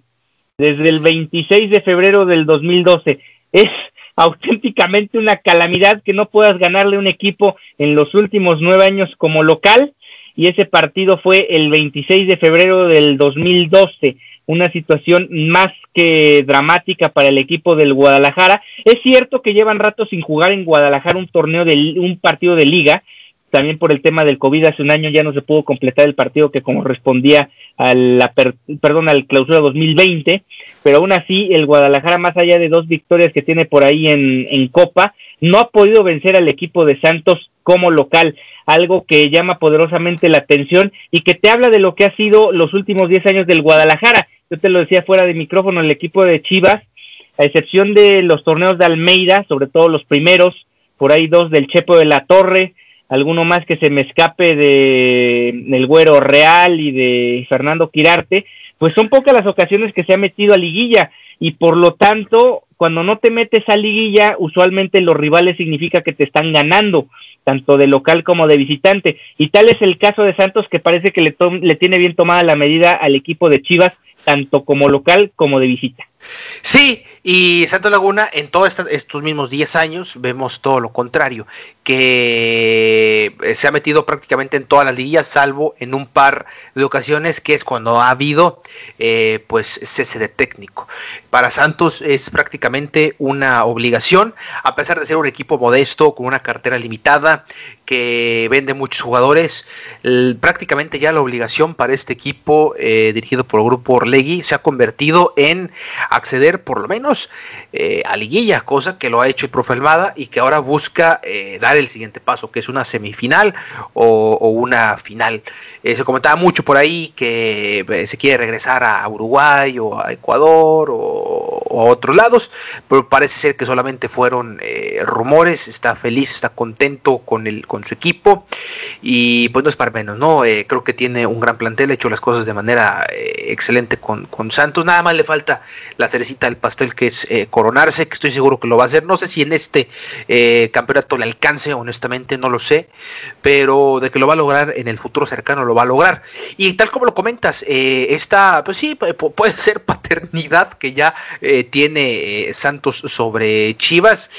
desde el 26 de febrero del 2012. Es auténticamente una calamidad que no puedas ganarle un equipo en los últimos nueve años como local y ese partido fue el 26 de febrero del 2012 una situación más que dramática para el equipo del Guadalajara. Es cierto que llevan rato sin jugar en Guadalajara un torneo de un partido de liga, también por el tema del COVID hace un año ya no se pudo completar el partido que correspondía a la perdón al clausura 2020, pero aún así el Guadalajara más allá de dos victorias que tiene por ahí en, en Copa, no ha podido vencer al equipo de Santos como local, algo que llama poderosamente la atención y que te habla de lo que ha sido los últimos 10 años del Guadalajara. Yo te lo decía fuera de micrófono, el equipo de Chivas, a excepción de los torneos de Almeida, sobre todo los primeros, por ahí dos del Chepo de la Torre, alguno más que se me escape de el Güero Real y de Fernando Quirarte, pues son pocas las ocasiones que se ha metido a liguilla y por lo tanto, cuando no te metes a liguilla, usualmente los rivales significa que te están ganando, tanto de local como de visitante. Y tal es el caso de Santos que parece que le, le tiene bien tomada la medida al equipo de Chivas, tanto como local como de visita. Sí, y Santos Laguna en todos estos mismos 10 años vemos todo lo contrario, que eh, se ha metido prácticamente en todas las liguillas, salvo en un par de ocasiones, que es cuando ha habido eh, pues cese de técnico. Para Santos es prácticamente una obligación, a pesar de ser un equipo modesto, con una cartera limitada, que vende muchos jugadores, prácticamente ya la obligación para este equipo eh, dirigido por el grupo Orlegui se ha convertido en acceder por lo menos eh, a liguilla, cosa que lo ha hecho el profe Almada y que ahora busca eh, dar el siguiente paso, que es una semifinal o, una final. Eh, se comentaba mucho por ahí que se quiere regresar a Uruguay o a Ecuador o, a otros lados, pero parece ser que solamente fueron rumores, está feliz, está contento con, el, con su equipo y pues no es para menos, ¿no? creo que tiene un gran plantel, ha hecho las cosas de manera excelente con, con Santos, nada más le falta la cerecita del pastel que es eh, coronarse, que estoy seguro que lo va a hacer. No sé si en este eh, campeonato le alcance, honestamente, no lo sé, pero de que lo va a lograr en el futuro cercano, lo va a lograr. Y tal como lo comentas, eh, esta, pues sí, puede ser paternidad que ya tiene Santos sobre Chivas.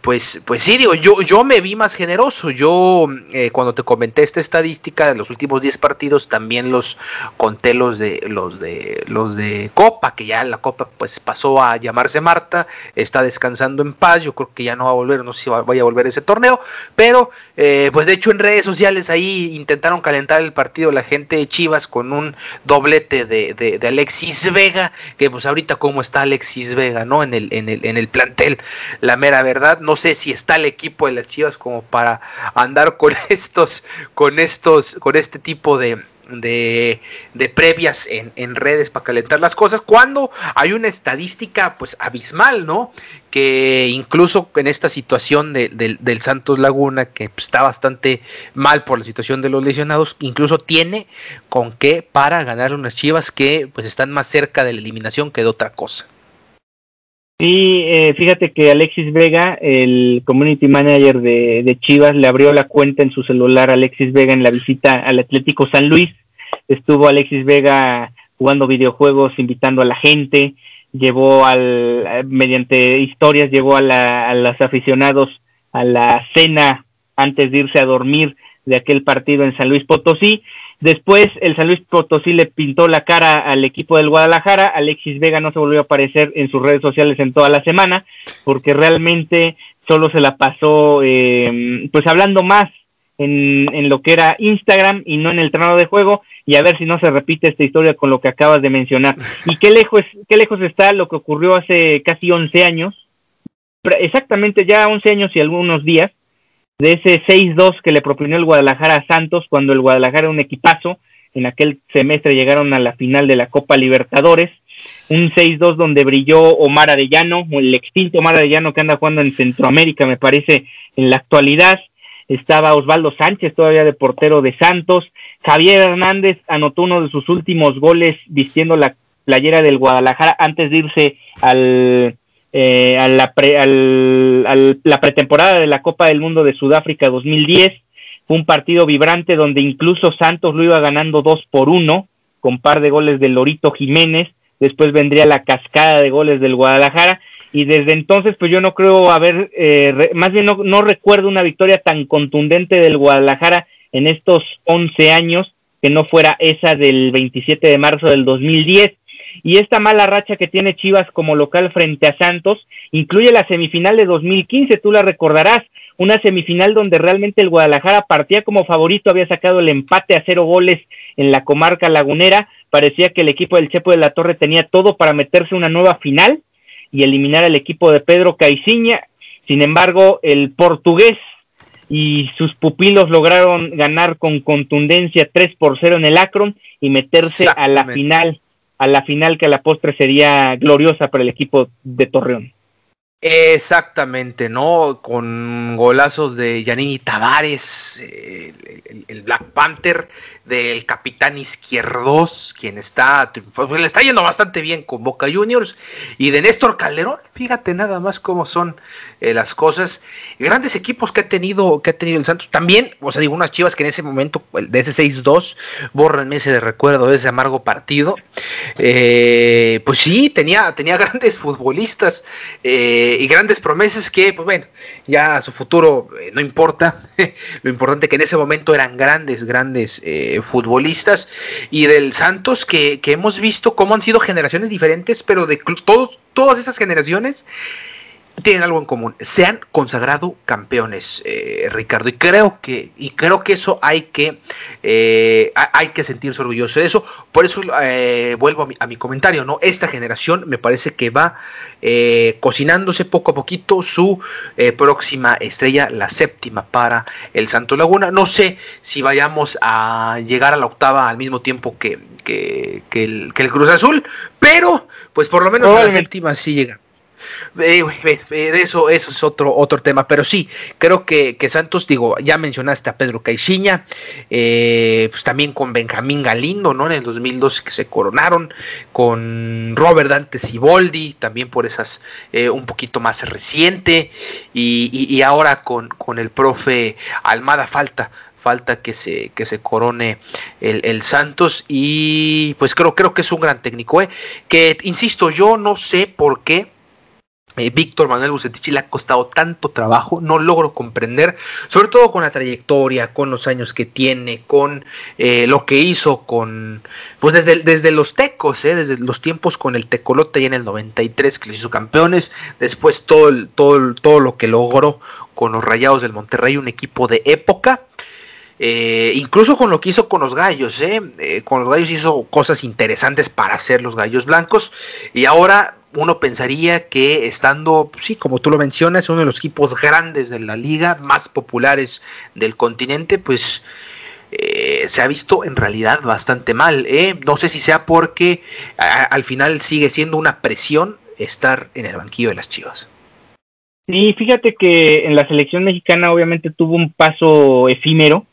Pues, pues sí, digo, yo, yo me vi más generoso. Yo, cuando te comenté esta estadística de los últimos 10 partidos, también los conté los de los de los de Copa, que ya la Copa pues pasó a llamarse Marta, está descansando en paz, yo creo que ya no va a volver, no sé si vaya a volver ese torneo, pero eh, pues de hecho en redes sociales ahí intentaron calentar el partido la gente de Chivas con un doblete de, de, Alexis Vega, que pues ahorita cómo está Alexis Vega, ¿no? En el, en el, en el plantel, la mera verdad, no sé si está el equipo de las Chivas como para andar con estos, con estos, con este tipo de de, previas en, redes para calentar las cosas, cuando hay una estadística pues abismal, ¿no? Que incluso en esta situación del Santos Laguna, que pues, está bastante mal por la situación de los lesionados, incluso tiene con qué para ganar unas chivas que pues están más cerca de la eliminación que de otra cosa. Sí, eh, fíjate que Alexis Vega, el community manager de, de, Chivas, le abrió la cuenta en su celular a Alexis Vega en la visita al Atlético San Luis estuvo Alexis Vega jugando videojuegos, invitando a la gente, llevó al, mediante historias, llevó a, la, a los aficionados a la cena antes de irse a dormir de aquel partido en San Luis Potosí. Después el San Luis Potosí le pintó la cara al equipo del Guadalajara. Alexis Vega no se volvió a aparecer en sus redes sociales en toda la semana porque realmente solo se la pasó eh, pues hablando más en, en, lo que era Instagram y no en el terreno de juego y a ver si no se repite esta historia con lo que acabas de mencionar. ¿Y qué lejos, qué lejos está lo que ocurrió hace casi 11 años? Exactamente ya 11 años y algunos días de ese 6-2 que le propinó el Guadalajara a Santos cuando el Guadalajara era un equipazo. En aquel semestre llegaron a la final de la Copa Libertadores. Un 6-2 donde brilló Omar Arellano, el extinto Omar Arellano que anda jugando en Centroamérica, me parece, en la actualidad estaba Osvaldo Sánchez todavía de portero de Santos, Javier Hernández anotó uno de sus últimos goles vistiendo la playera del Guadalajara antes de irse al, eh, a la, al, la pretemporada de la Copa del Mundo de Sudáfrica 2010. Fue un partido vibrante donde incluso Santos lo iba ganando dos por uno, con par de goles de Lorito Jiménez. Después vendría la cascada de goles del Guadalajara y desde entonces pues yo no creo haber, eh, más bien no, recuerdo una victoria tan contundente del Guadalajara en estos 11 años que no fuera esa del 27 de marzo del 2010. Y esta mala racha que tiene Chivas como local frente a Santos incluye la semifinal de 2015, tú la recordarás, una semifinal donde realmente el Guadalajara partía como favorito, había sacado el empate a cero goles en la comarca lagunera, parecía que el equipo del Chepo de la Torre tenía todo para meterse una nueva final y eliminar al equipo de Pedro Caiciña, sin embargo el portugués y sus pupilos lograron ganar con contundencia 3 por 0 en el Akron y meterse a la final, a la final que a la postre sería gloriosa para el equipo de Torreón. Exactamente, ¿no? Con golazos de Yanini Tavares, el, Black Panther, del capitán Izquierdos, quien está, pues, le está yendo bastante bien con Boca Juniors, y de Néstor Calderón, fíjate nada más cómo son eh, las cosas. Grandes equipos que ha tenido, que ha tenido el Santos. También, o sea, digo, unas chivas que en ese momento, de ese 6-2, borran ese de recuerdo de ese amargo partido. Eh, pues sí, tenía, tenía grandes futbolistas. Eh, y grandes promesas que, pues bueno, ya su futuro eh, no importa. Lo importante que en ese momento eran grandes, grandes eh, futbolistas. Y del Santos que, que, hemos visto cómo han sido generaciones diferentes, pero de todos, todas esas generaciones tienen algo en común, se han consagrado campeones, eh, Ricardo, y creo que y creo que eso hay que eh, hay que sentirse orgulloso de eso. Por eso eh, vuelvo a mi, comentario, no, esta generación me parece que va cocinándose poco a poquito su próxima estrella, la séptima para el Santo Laguna. No sé si vayamos a llegar a la octava al mismo tiempo que, que, el, que el Cruz Azul, pero pues por lo menos a la séptima sí llega. Eh, de eso, eso es otro, otro tema, pero sí, creo que, Santos, digo, ya mencionaste a Pedro Caixinha, eh, pues también con Benjamín Galindo, ¿no? En el 2012 que se coronaron, con Robert Dante Siboldi, también por esas, eh, un poquito más reciente, y, ahora con, con el profe Almada Falta, falta que se, que se corone el, Santos y pues creo, creo que es un gran técnico, que insisto, yo no sé por qué eh, Víctor Manuel Bucetich le ha costado tanto trabajo, no logro comprender, sobre todo con la trayectoria, con los años que tiene, con eh, lo que hizo con, pues desde, desde los tecos, eh, desde los tiempos con el tecolote y en el 93 que los hizo campeones, después todo, todo, todo lo que logró con los Rayados del Monterrey, un equipo de época. incluso con lo que hizo con los gallos, con los gallos hizo cosas interesantes para hacer los gallos blancos y ahora uno pensaría que estando, sí, como tú lo mencionas, uno de los equipos grandes de la liga, más populares del continente, pues eh, se ha visto en realidad bastante mal. ¿eh? No sé si sea porque al final sigue siendo una presión estar en el banquillo de las Chivas. Sí, fíjate que en la selección mexicana obviamente tuvo un paso efímero,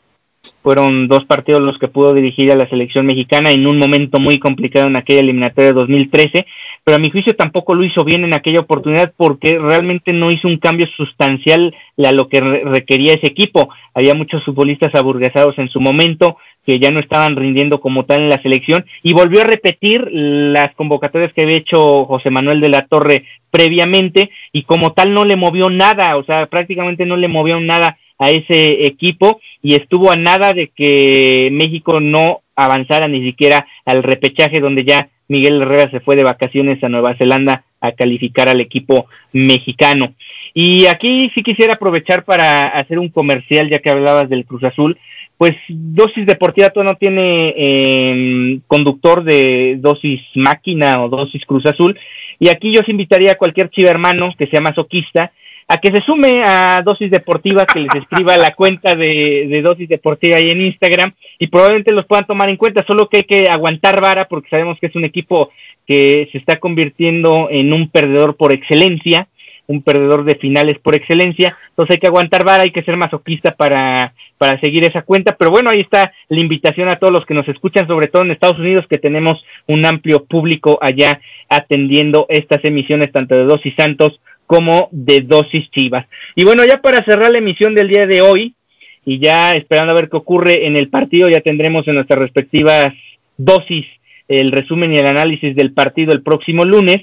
fueron dos partidos los que pudo dirigir a la selección mexicana en un momento muy complicado en aquella eliminatoria de 2013, pero a mi juicio tampoco lo hizo bien en aquella oportunidad porque realmente no hizo un cambio sustancial a lo que requería ese equipo. Había muchos futbolistas aburguesados en su momento que ya no estaban rindiendo como tal en la selección y volvió a repetir las convocatorias que había hecho José Manuel de la Torre previamente y como tal no le movió nada, o sea, prácticamente no le movió nada a ese equipo y estuvo a nada de que México no avanzara ni siquiera al repechaje donde ya Miguel Herrera se fue de vacaciones a Nueva Zelanda a calificar al equipo mexicano. Y aquí sí quisiera aprovechar para hacer un comercial, ya que hablabas del Cruz Azul. Pues Dosis Deportiva no tiene em, conductor de Dosis Máquina o Dosis Cruz Azul. Y aquí yo os invitaría a cualquier chiva hermano que sea masoquista a que se sume a Dosis Deportiva, que les escriba la cuenta de, Dosis Deportiva ahí en Instagram y probablemente los puedan tomar en cuenta, solo que hay que aguantar vara porque sabemos que es un equipo que se está convirtiendo en un perdedor por excelencia, un perdedor de finales por excelencia, entonces hay que aguantar vara, hay que ser masoquista para, para seguir esa cuenta, pero bueno, ahí está la invitación a todos los que nos escuchan, sobre todo en Estados Unidos, que tenemos un amplio público allá atendiendo estas emisiones tanto de Dosis Santos como de dosis chivas. Y bueno, ya para cerrar la emisión del día de hoy, y ya esperando a ver qué ocurre en el partido, ya tendremos en nuestras respectivas dosis el resumen y el análisis del partido el próximo lunes.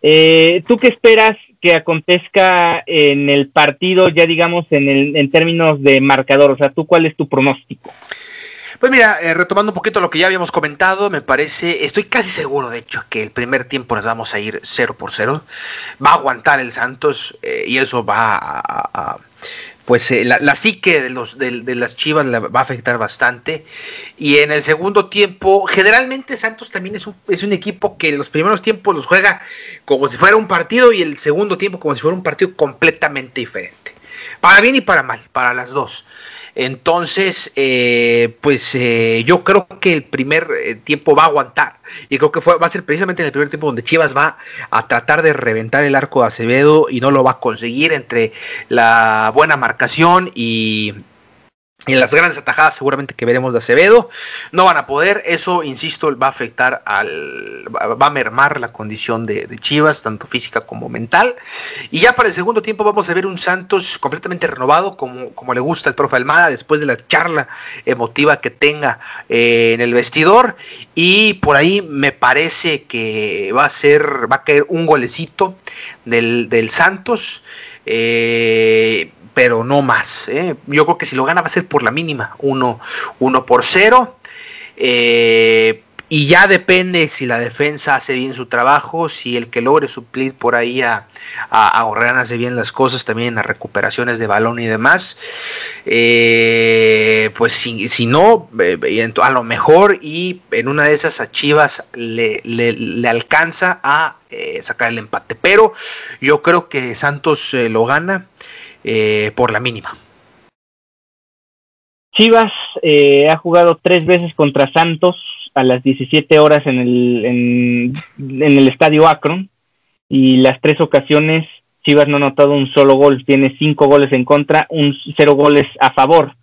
Eh, ¿Tú qué esperas que acontezca en el partido, ya digamos, en, el, en términos de marcador? O sea, ¿tú cuál es tu pronóstico? Pues mira, eh, retomando un poquito lo que ya habíamos comentado, me parece, estoy casi seguro de hecho que el primer tiempo nos vamos a ir 0 por 0. Va a aguantar el Santos eh, y eso va a, pues eh, la, psique de, los, de, las Chivas la va a afectar bastante. Y en el segundo tiempo, generalmente Santos también es un, es un equipo que en los primeros tiempos los juega como si fuera un partido y el segundo tiempo como si fuera un partido completamente diferente. Para bien y para mal, para las dos. Entonces, eh, pues eh, yo creo que el primer eh, tiempo va a aguantar. Y creo que va a ser precisamente en el primer tiempo donde Chivas va a tratar de reventar el arco de Acevedo y no lo va a conseguir entre la buena marcación y en las grandes atajadas seguramente que veremos de Acevedo no van a poder. Eso insisto va a afectar al va a mermar la condición de, Chivas tanto física como mental. Y ya para el segundo tiempo vamos a ver un Santos completamente renovado como, como le gusta al profe Almada después de la charla emotiva que tenga eh, en el vestidor. Y por ahí me parece que va a ser va a caer un golecito del, del Santos. Eh, pero no más. ¿eh? Yo creo que si lo gana va a ser por la mínima, 1 por 0. Eh, y ya depende si la defensa hace bien su trabajo, si el que logre suplir por ahí a, a, hace bien las cosas, también las recuperaciones de balón y demás. Eh, pues si, no, a lo mejor y en una de esas a Chivas le, alcanza a sacar el empate. Pero yo creo que Santos lo gana eh, por la mínima. Chivas eh, ha jugado tres veces contra Santos a las 17 horas en el, en, en el estadio Akron y las tres ocasiones Chivas no ha notado un solo gol, tiene cinco goles en contra, un cero goles a favor.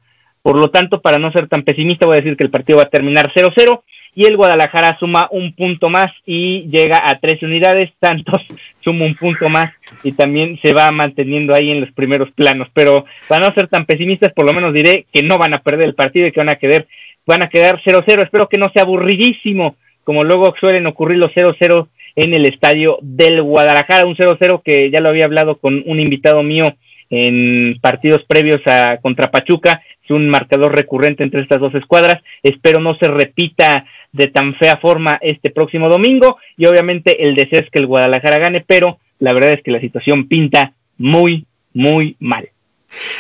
Por lo tanto, para no ser tan pesimista, voy a decir que el partido va a terminar 0-0 y el Guadalajara suma un punto más y llega a tres unidades, Santos suma un punto más y también se va manteniendo ahí en los primeros planos, pero para no ser tan pesimistas, por lo menos diré que no van a perder el partido y que van a quedar van a quedar 0-0, espero que no sea aburridísimo, como luego suelen ocurrir los 0-0 en el estadio del Guadalajara, un 0-0 que ya lo había hablado con un invitado mío en partidos previos a contra Pachuca, es un marcador recurrente entre estas dos escuadras, espero no se repita de tan fea forma este próximo domingo. Y obviamente el deseo es que el Guadalajara gane, pero la verdad es que la situación pinta muy, muy mal.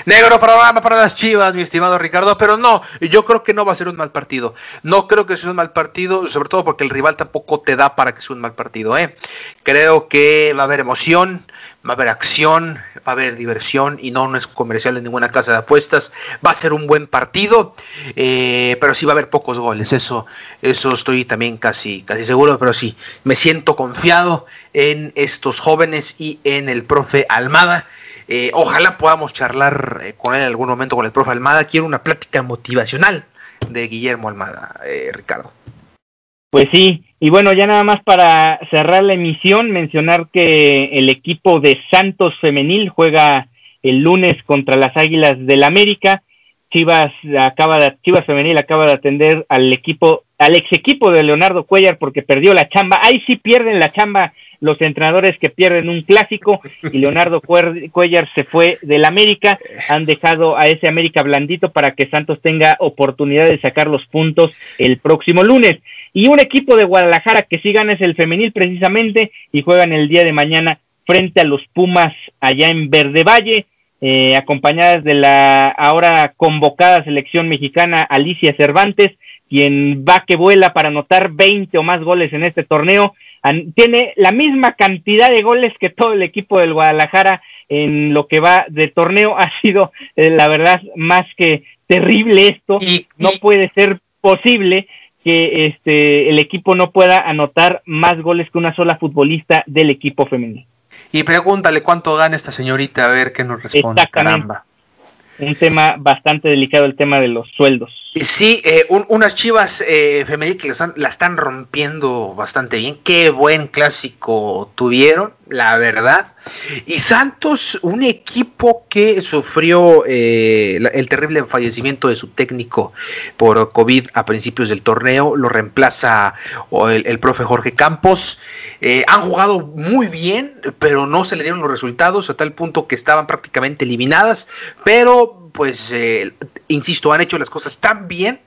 Negro programa para las chivas, mi estimado Ricardo, pero no, yo creo que no va a ser un mal partido. No creo que sea un mal partido, sobre todo porque el rival tampoco te da para que sea un mal partido. ¿eh? Creo que va a haber emoción, va a haber acción, va a haber diversión y no, es comercial en ninguna casa de apuestas. Va a ser un buen partido, eh, pero sí va a haber pocos goles. Eso, eso estoy también casi, casi seguro, pero sí, me siento confiado en estos jóvenes y en el profe Almada. Eh, ojalá podamos charlar eh, con él en algún momento con el profe Almada. Quiero una plática motivacional de Guillermo Almada, eh, Ricardo. Pues sí, y bueno, ya nada más para cerrar la emisión, mencionar que el equipo de Santos Femenil juega el lunes contra las Águilas del América. Chivas acaba de, Chivas Femenil acaba de atender al equipo, al ex equipo de Leonardo Cuellar porque perdió la chamba. Ahí sí pierden la chamba los entrenadores que pierden un clásico y Leonardo Cuellar se fue del América, han dejado a ese América blandito para que Santos tenga oportunidad de sacar los puntos el próximo lunes. Y un equipo de Guadalajara que sí gana es el femenil precisamente y juegan el día de mañana frente a los Pumas allá en Verde Valle. Eh, acompañadas de la ahora convocada selección mexicana Alicia Cervantes, quien va que vuela para anotar 20 o más goles en este torneo tiene la misma cantidad de goles que todo el equipo del Guadalajara en lo que va de torneo. Ha sido, eh, la verdad, más que terrible esto. no puede ser posible que este el equipo no pueda anotar más goles que una sola futbolista del equipo femenino. Y pregúntale cuánto gana esta señorita, a ver qué nos responde. Caramba un tema bastante delicado el tema de los sueldos. Sí, eh, unas chivas eh, que la están, rompiendo bastante bien. Qué buen clásico tuvieron, la verdad. Y Santos, un equipo que sufrió eh, el terrible fallecimiento de su técnico por COVID a principios del torneo, lo reemplaza el, el profe Jorge Campos. Eh, han jugado muy bien, pero no se le dieron los resultados a tal punto que estaban prácticamente eliminadas. Pero pues, eh, insisto, han hecho las cosas tan bien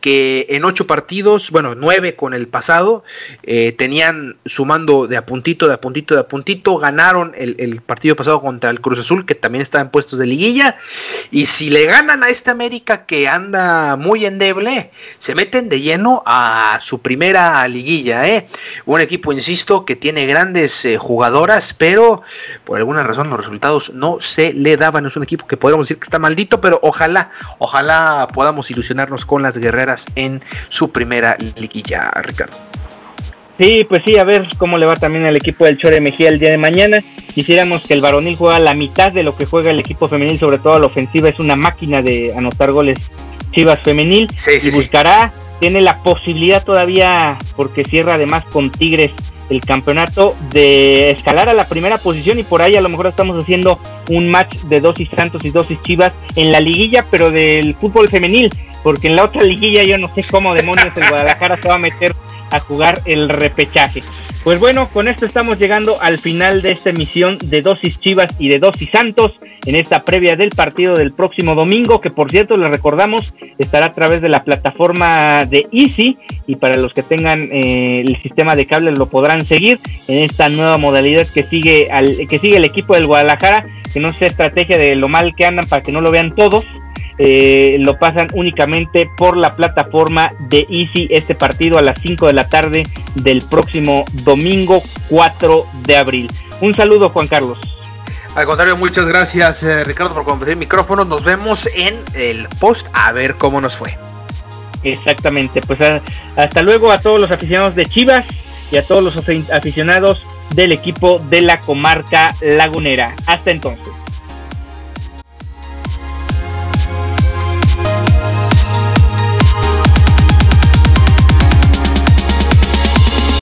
que en ocho partidos, bueno, nueve con el pasado, eh, tenían sumando de a puntito, de a puntito, de a puntito, ganaron el, partido pasado contra el Cruz Azul, que también estaba en puestos de liguilla, y si le ganan a esta América que anda muy endeble, se meten de lleno a su primera liguilla, ¿eh? Un equipo, insisto, que tiene grandes eh, jugadoras, pero por alguna razón los resultados no se le daban, es un equipo que podemos decir que está maldito, pero ojalá, ojalá podamos ilusionarnos con las guerreras en su primera liguilla, Ricardo. Sí, pues sí, a ver cómo le va también al equipo del Chore Mejía el día de mañana. Quisiéramos que el varonil juega la mitad de lo que juega el equipo femenil, sobre todo la ofensiva, es una máquina de anotar goles Chivas femenil y buscará, tiene la posibilidad todavía, porque cierra además con Tigres el campeonato, de escalar a la primera posición y por ahí a lo mejor estamos haciendo un match de dosis Santos y dosis Chivas en la liguilla, pero del fútbol femenil, porque en la otra liguilla yo no sé cómo demonios el Guadalajara se va a meter a jugar el repechaje. Pues bueno, con esto estamos llegando al final de esta emisión de Dosis Chivas y de Dosis Santos en esta previa del partido del próximo domingo, que por cierto les recordamos estará a través de la plataforma de Easy y para los que tengan eh, el sistema de cable lo podrán seguir en esta nueva modalidad que sigue al que sigue el equipo del Guadalajara, que no sea estrategia de lo mal que andan para que no lo vean todos eh, lo pasan únicamente por la plataforma de Easy este partido a las 5 de la tarde del próximo domingo 4 de abril. Un saludo Juan Carlos. Al contrario, muchas gracias eh, Ricardo por compartir el micrófono. Nos vemos en el post a ver cómo nos fue. Exactamente, pues hasta luego a todos los aficionados de Chivas y a todos los aficionados del equipo de la comarca lagunera. Hasta entonces.